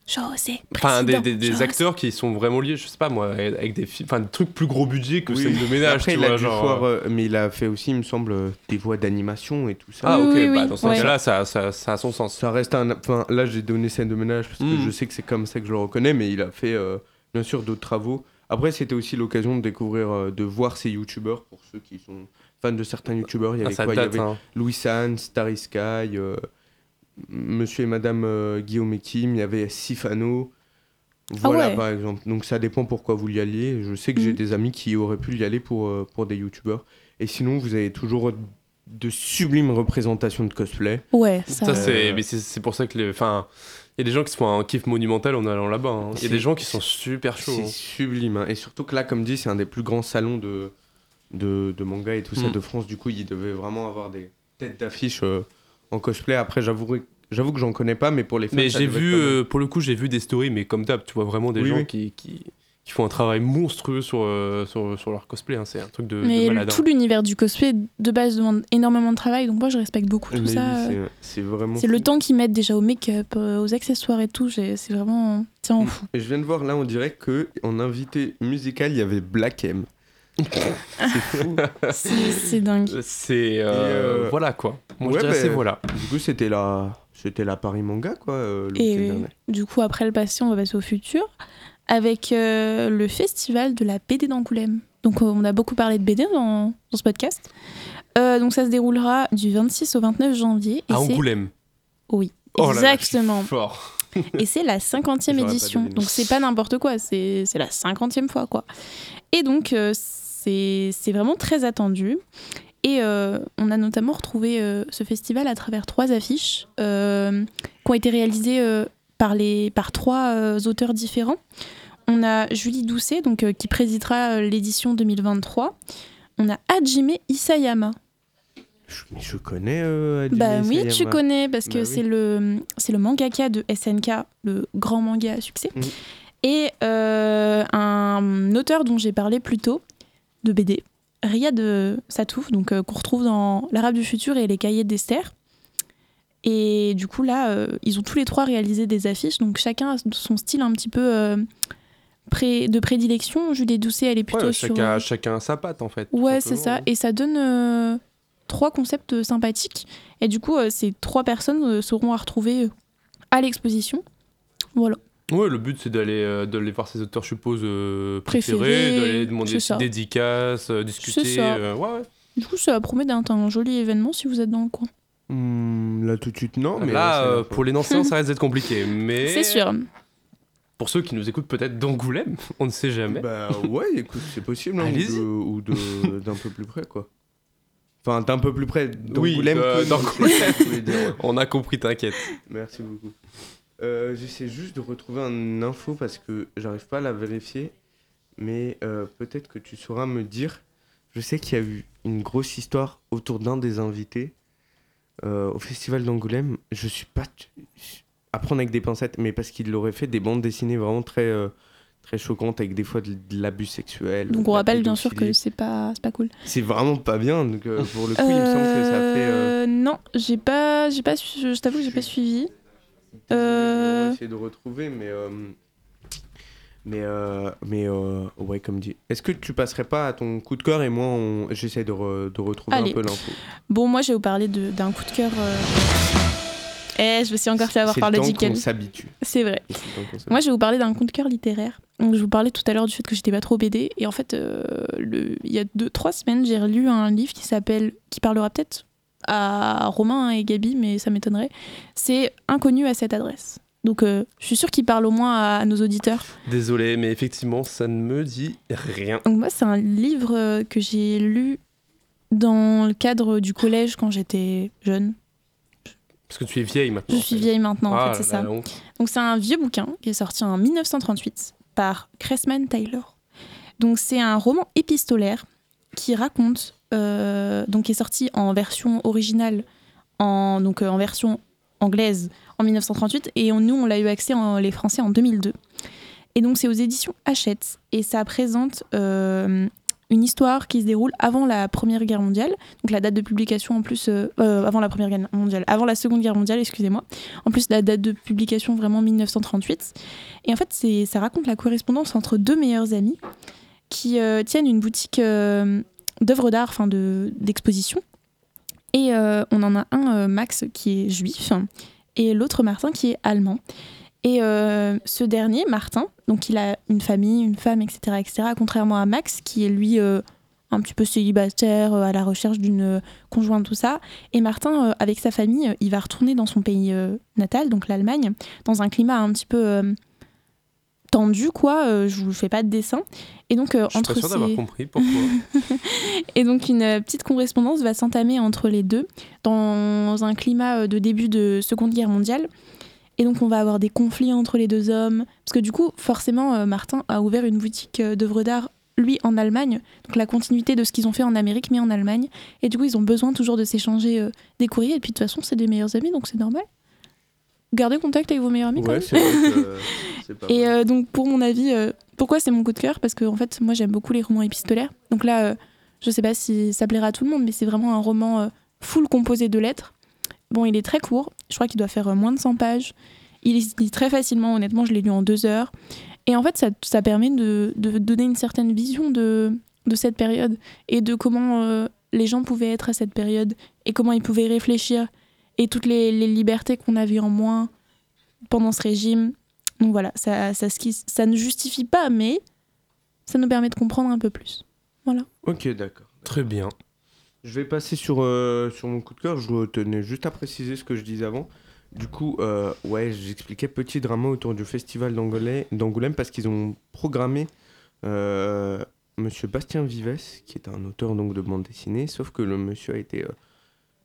S4: José.
S5: enfin des,
S4: président.
S5: des- des
S4: José.
S5: acteurs qui sont vraiment liés. Je sais pas moi, avec des, fi- enfin des trucs plus gros budget que
S3: oui.
S5: scène de ménage.
S3: Après,
S5: tu
S3: il a
S5: vois,
S3: dû
S5: genre,
S3: voir, euh, mais il a fait aussi, il me semble, euh, des voix d'animation et tout ça.
S5: Ah ok,
S4: oui,
S5: bah
S4: oui,
S5: dans ce
S4: ouais.
S5: cas-là, ça, ça, ça a son sens.
S3: Ça reste un. Enfin, là, j'ai donné scène de ménage parce que
S5: Mm.
S3: je sais que c'est comme ça que je le reconnais, mais il a fait, euh, bien sûr, d'autres travaux. Après, c'était aussi l'occasion de découvrir, euh, de voir ces youtubeurs pour ceux qui sont fans de certains youtubeurs. Il y
S5: Ah,
S3: avait
S5: ça
S3: quoi? Il y
S5: date.
S3: avait
S5: hein.
S3: Louis San, Starry Sky, euh, Monsieur et Madame euh, Guillaume et Kim, il y avait Sifano. Voilà,
S4: Ah ouais.
S3: par exemple. Donc, ça dépend pourquoi vous y alliez. Je sais que j'ai
S4: Mm.
S3: des amis qui auraient pu y aller pour, euh, pour des youtubeurs. Et sinon, vous avez toujours de sublimes représentations de cosplay.
S4: Ouais, ça.
S5: Ça c'est,
S3: Euh,
S5: mais c'est c'est pour ça que les, enfin, il y a des gens qui se font un kiff monumental en allant là-bas. hein. Il y a des gens qui sont super chauds.
S3: C'est
S5: hein.
S3: sublime. hein. Et surtout que là, comme dit, c'est un des plus grands salons de, de, de manga et tout ça
S5: Mm.
S3: de France. Du coup, il devait vraiment avoir des têtes d'affiche euh, en cosplay. Après, j'avoue j'avoue que j'en connais pas, mais pour les fans,
S5: Mais j'ai vu, euh, pour le coup, j'ai vu des stories, mais comme d'hab, tu vois vraiment des
S3: Oui,
S5: gens
S3: oui.
S5: Qui, qui, qui font un travail monstrueux sur, euh, sur, sur leur cosplay. hein. C'est un truc de, de
S4: Mais
S5: malade.
S4: tout
S5: hein.
S4: l'univers du cosplay de base demande énormément de travail, donc moi je respecte beaucoup tout
S3: Mais
S4: ça.
S3: oui, c'est- vraiment.
S4: C'est le
S3: fou.
S4: temps qu'ils mettent déjà au make-up, euh, aux accessoires et tout. C'est vraiment. Tiens, on fout.
S3: Et je viens de voir là, on dirait que en invité musical, il y avait Black M. c'est fou.
S4: C'est c'est dingue.
S5: C'est. euh,
S3: euh,
S5: Voilà quoi. Moi
S3: ouais,
S5: je dirais
S3: bah,
S5: c'est voilà.
S3: Du coup, c'était la, c'était la Paris Manga, quoi, euh, le
S4: Et du coup, après le passé, on va passer au futur avec euh, le festival de la BD d'Angoulême. Donc on a beaucoup parlé de BD dans, dans ce podcast. Euh, donc ça se déroulera du 26 au 29 janvier. Et
S5: À Angoulême.
S4: Oui,
S5: Oh là là,
S4: exactement.
S5: fort.
S4: Et c'est la 50e
S3: J'aurais pas
S4: édition. Donc c'est pas n'importe quoi, c'est c'est la 50e fois quoi. Et donc euh, c'est vraiment très attendu. Et euh, on a notamment retrouvé euh, ce festival à travers trois affiches euh, qui ont été réalisées par, les, par trois auteurs différents. On a Julie Doucet, donc, qui présidera l'édition 2023. On a Hajime Isayama.
S3: Je, mais je connais. Hajime
S4: Bah oui, tu
S3: Isayama.
S4: connais parce que
S3: Bah oui.
S4: c'est le c'est le mangaka de SNK, le grand manga à succès,
S3: Mhm.
S4: et un auteur dont j'ai parlé plus tôt de BD, Riyad euh, Satouf, donc euh, qu'on retrouve dans L'Arabe du futur et les Cahiers d'Esther. Et du coup là, euh, ils ont tous les trois réalisé des affiches, donc chacun a son style un petit peu euh, pré- de prédilection. Julie Doucet, elle est plutôt
S5: Ouais,
S4: sur
S5: chacun, chacun sa patte en fait.
S4: Ouais, c'est ça.
S5: simplement.
S4: Et ça donne euh, trois concepts euh, sympathiques. Et du coup, euh, ces trois personnes euh, seront à retrouver euh, à l'exposition. Voilà.
S5: Ouais, le but c'est d'aller euh, d'aller voir ses auteurs, je suppose, euh, préférés,
S4: Préférés,
S5: d'aller demander des dédicaces, euh, discuter.
S4: ça.
S5: euh, ouais, ouais.
S4: Du coup, ça promet d'être un joli événement si vous êtes dans le coin.
S3: Hmm, là tout de suite, non. Mais
S5: Là, euh, pour les Nancéens, ça risque d'être compliqué. Mais
S4: C'est sûr.
S5: pour ceux qui nous écoutent peut-être d'Angoulême, on ne sait jamais.
S3: Bah ouais, écoute, c'est possible. hein,
S5: Allez-y.
S3: ou d'un peu plus près, quoi. Enfin, d'un peu plus près
S5: Oui,
S3: d'Angoulême que
S5: d'Angoulême. On a compris, t'inquiète.
S3: Merci beaucoup. Euh, J'essaie juste de retrouver une info parce que j'arrive pas à la vérifier. Mais euh, peut-être que tu sauras me dire. Je sais qu'il y a eu une grosse histoire autour d'un des invités euh, au festival d'Angoulême. Je suis pas. À prendre avec des pincettes, mais parce qu'il aurait fait des bandes dessinées vraiment très, très choquantes avec des fois de, de l'abus sexuel.
S4: Donc on rappelle bien sûr que c'est pas, c'est pas cool.
S3: C'est vraiment pas bien. Donc pour le coup, il me semble que ça fait.
S4: Non, j'ai pas, j'ai pas, je t'avoue que j'ai pas suivi.
S3: On
S4: Euh.
S3: essayer de retrouver, mais. euh, Mais, euh, mais euh, ouais, comme dit. Est-ce que tu passerais pas à ton coup de cœur et moi, on... j'essaie de, re- de retrouver
S4: Allez.
S3: un peu l'info
S4: Bon, moi, je vais vous parler d'un coup de cœur. Eh, je me suis encore fait avoir par
S3: le
S4: jingle.
S3: qu'on s'habitue.
S4: C'est vrai. Moi, je vais vous parler d'un coup de cœur littéraire. Donc, je vous parlais tout à l'heure du fait que j'étais pas trop BD. Et en fait, euh, le... il y a deux, trois semaines, j'ai relu un livre qui s'appelle, qui parlera peut-être à Romain et Gabi, mais ça m'étonnerait. C'est Inconnu à cette adresse. Donc, euh, je suis sûre qu'il parle au moins à, à nos auditeurs.
S5: Désolé, mais effectivement, ça ne me dit rien.
S4: Donc, moi, c'est un livre que j'ai lu dans le cadre du collège quand j'étais jeune.
S5: Parce que tu es vieille maintenant.
S4: Je suis vieille maintenant, en
S5: Ah,
S4: fait, c'est ça.
S5: honte.
S4: Donc c'est un vieux bouquin qui est sorti en 1938 par Cressman Taylor. Donc c'est un roman épistolaire qui raconte, donc qui est sorti en version originale, en, donc euh, en version anglaise en 1938 et nous on l'a eu accès en les Français en 2002. Et donc c'est aux éditions Hachette et ça présente euh, une histoire qui se déroule avant la Première Guerre mondiale. Donc la date de publication en plus euh, euh, avant la Première Guerre mondiale, avant la Seconde Guerre mondiale, excusez-moi. En plus, la date de publication vraiment 1938. Et en fait, ça raconte la correspondance entre deux meilleurs amis qui euh, tiennent une boutique euh, d'œuvres d'art, enfin de, d'exposition. Et euh, on en a un, euh, Max, qui est juif, et l'autre, Martin, qui est allemand. Et euh, ce dernier, Martin, donc il a une famille, une femme, etc., etc., contrairement à Max, qui est lui un petit peu célibataire, à la recherche d'une conjointe, tout ça. Et Martin, avec sa famille, il va retourner dans son pays natal, donc l'Allemagne, dans un climat un petit peu tendu, quoi. Je vous fais pas de dessin. Et donc, euh,
S5: Je suis
S4: entre
S5: pas sûr d'avoir
S4: ces...
S5: compris pourquoi.
S4: Et donc, une euh, petite correspondance va s'entamer entre les deux dans un climat euh, de début de Seconde Guerre mondiale. Et donc, on va avoir des conflits entre les deux hommes. Parce que du coup, forcément, Martin a ouvert une boutique d'œuvres d'art, lui, en Allemagne. Donc, la continuité de ce qu'ils ont fait en Amérique, mais en Allemagne. Et du coup, ils ont besoin toujours de s'échanger des courriers. Et puis, de toute façon, c'est des meilleurs amis, donc c'est normal. Gardez contact avec vos meilleurs amis quand même.
S3: c'est vrai que euh, c'est pas
S4: Et euh, donc, pour mon avis, euh, pourquoi c'est mon coup de cœur? Parce que, en fait, moi, j'aime beaucoup les romans épistolaires. Donc là, euh, je sais pas si ça plaira à tout le monde, mais c'est vraiment un roman euh, full composé de lettres. Bon, il est très court. Je crois qu'il doit faire euh, moins de 100 pages. Il se lit très facilement. Honnêtement, je l'ai lu en deux heures. Et en fait, ça, permet de, donner une certaine vision de, de cette période et de comment euh, les gens pouvaient être à cette période et comment ils pouvaient réfléchir et toutes les, les libertés qu'on avait en moins pendant ce régime. Donc voilà, ça, ça, se- ça ne justifie pas, mais ça nous permet de comprendre un peu plus.
S3: Ok, d'accord.
S5: Très bien.
S3: Je vais passer sur, euh, sur mon coup de cœur. Je tenais juste à préciser ce que je disais avant. Du coup, euh, ouais, j'expliquais petit drama autour du festival d'Angolais- d'Angoulême parce qu'ils ont programmé euh, Monsieur Bastien Vives, qui est un auteur donc de bande dessinée, sauf que le monsieur a été euh,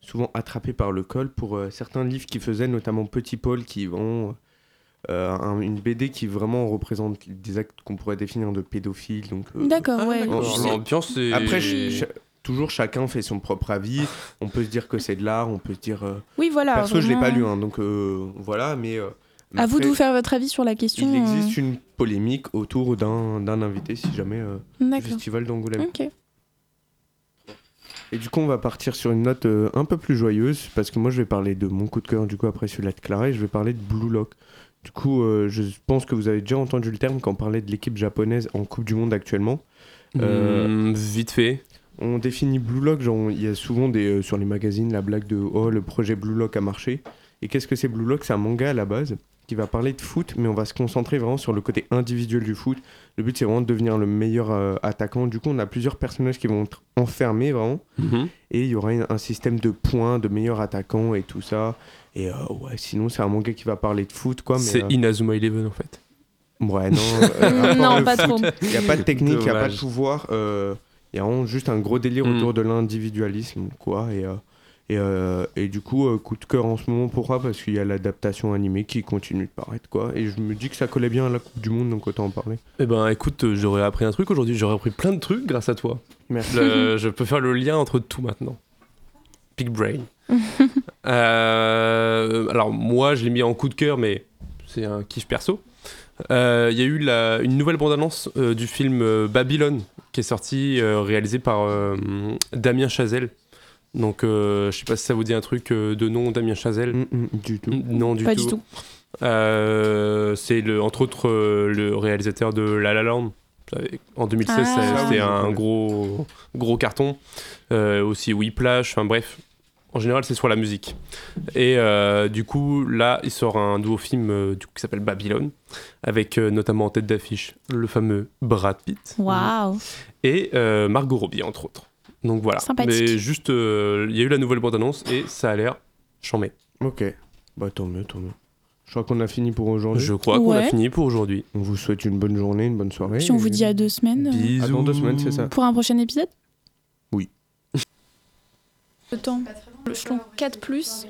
S3: souvent attrapé par le col pour euh, certains livres qu'il faisait, notamment Petit Paul, qui vont euh, un- une BD qui vraiment représente des actes qu'on pourrait définir de pédophiles. Donc, euh,
S4: D'accord, ouais. Je sais-
S5: L'ambiance est.
S3: Après, toujours chacun fait son propre avis. On peut se dire que c'est de l'art, on peut se dire. euh,
S4: Oui, voilà.
S3: Perso, je l'ai pas
S4: vraiment.
S3: lu, hein, donc euh, voilà, mais. euh, mais
S4: À vous de vous faire votre avis sur la question.
S3: Il
S4: euh,
S3: existe une polémique autour d'un d'un invité, si jamais, euh, du festival d'Angoulême.
S4: Ok.
S3: Et du coup, on va partir sur une note euh, un peu plus joyeuse, parce que moi, je vais parler de mon coup de cœur, du coup, après celui-là de Clara, et je vais parler de Blue Lock. Du coup, euh, je pense que vous avez déjà entendu le terme quand on parlait de l'équipe japonaise en Coupe du Monde actuellement. Euh,
S5: Hmm, vite fait.
S3: On définit Blue Lock, genre, il y a souvent des, euh, sur les magazines la blague de Oh, le projet Blue Lock a marché. Et qu'est-ce que c'est Blue Lock? C'est un manga à la base qui va parler de foot, mais on va se concentrer vraiment sur le côté individuel du foot. Le but, c'est vraiment de devenir le meilleur euh, attaquant. Du coup, on a plusieurs personnages qui vont être enfermés vraiment.
S5: Mhm.
S3: Et il y aura une- un système de points, de meilleurs attaquants et tout ça. Et euh, ouais, sinon, c'est un manga qui va parler de foot, quoi. mais,
S5: C'est
S3: euh,
S5: Inazuma Eleven en fait.
S3: Ouais, non. euh,
S4: non, pas
S3: foot,
S4: trop.
S3: il n'y a pas de technique, il n'y a pas de pouvoir. euh, Il y a vraiment juste un gros délire
S5: Mm.
S3: autour de l'individualisme, quoi. Et, euh, et, euh, et du coup, euh, coup de cœur en ce moment, pourquoi Parce qu'il y a l'adaptation animée qui continue de paraître, quoi. Et je me dis que ça collait bien à la Coupe du Monde, donc autant en parler.
S5: Eh ben écoute, j'aurais appris un truc aujourd'hui, j'aurais appris plein de trucs grâce à toi.
S3: Merci.
S5: Le- je peux faire le lien entre tout maintenant. Big brain. Euh, alors moi, je l'ai mis en coup de cœur, mais c'est un kiff perso. Euh, Il y a eu la- une nouvelle bande-annonce euh, du film euh, Babylone qui est sorti, euh, réalisé par euh, Damien Chazelle. Donc euh, je sais pas si ça vous dit un truc euh, de nom, Damien Chazelle.
S3: Mm, mm, du tout.
S5: Non, du
S4: Pas
S5: tout.
S4: du tout.
S5: Euh, c'est le, entre autres euh, le réalisateur de La La Land. En 2016,
S4: Ah.
S3: Ah oui,
S5: c'était
S3: je
S5: un gros, gros carton. Euh, aussi Whiplash, enfin bref. En général, c'est sur la musique. Et euh, du coup, là, il sort un nouveau film euh, du coup, qui s'appelle Babylone, avec euh, notamment en tête d'affiche le fameux Brad Pitt
S4: Waouh.
S5: et euh, Margot Robbie, entre autres. Donc voilà.
S4: Sympathique.
S5: Mais juste, euh, il y a eu la nouvelle bande-annonce et ça a l'air chambé.
S3: Ok. Bah tant mieux, tant mieux. Je crois qu'on a fini pour aujourd'hui.
S5: Je crois qu'on a fini pour aujourd'hui.
S3: On vous souhaite une bonne journée, une bonne soirée.
S4: Puis on vous dit à deux semaines euh,
S5: Bisous.
S3: Ah, dans deux semaines, c'est ça.
S4: pour un prochain épisode?
S3: Oui.
S4: Le temps. Le 4 plus.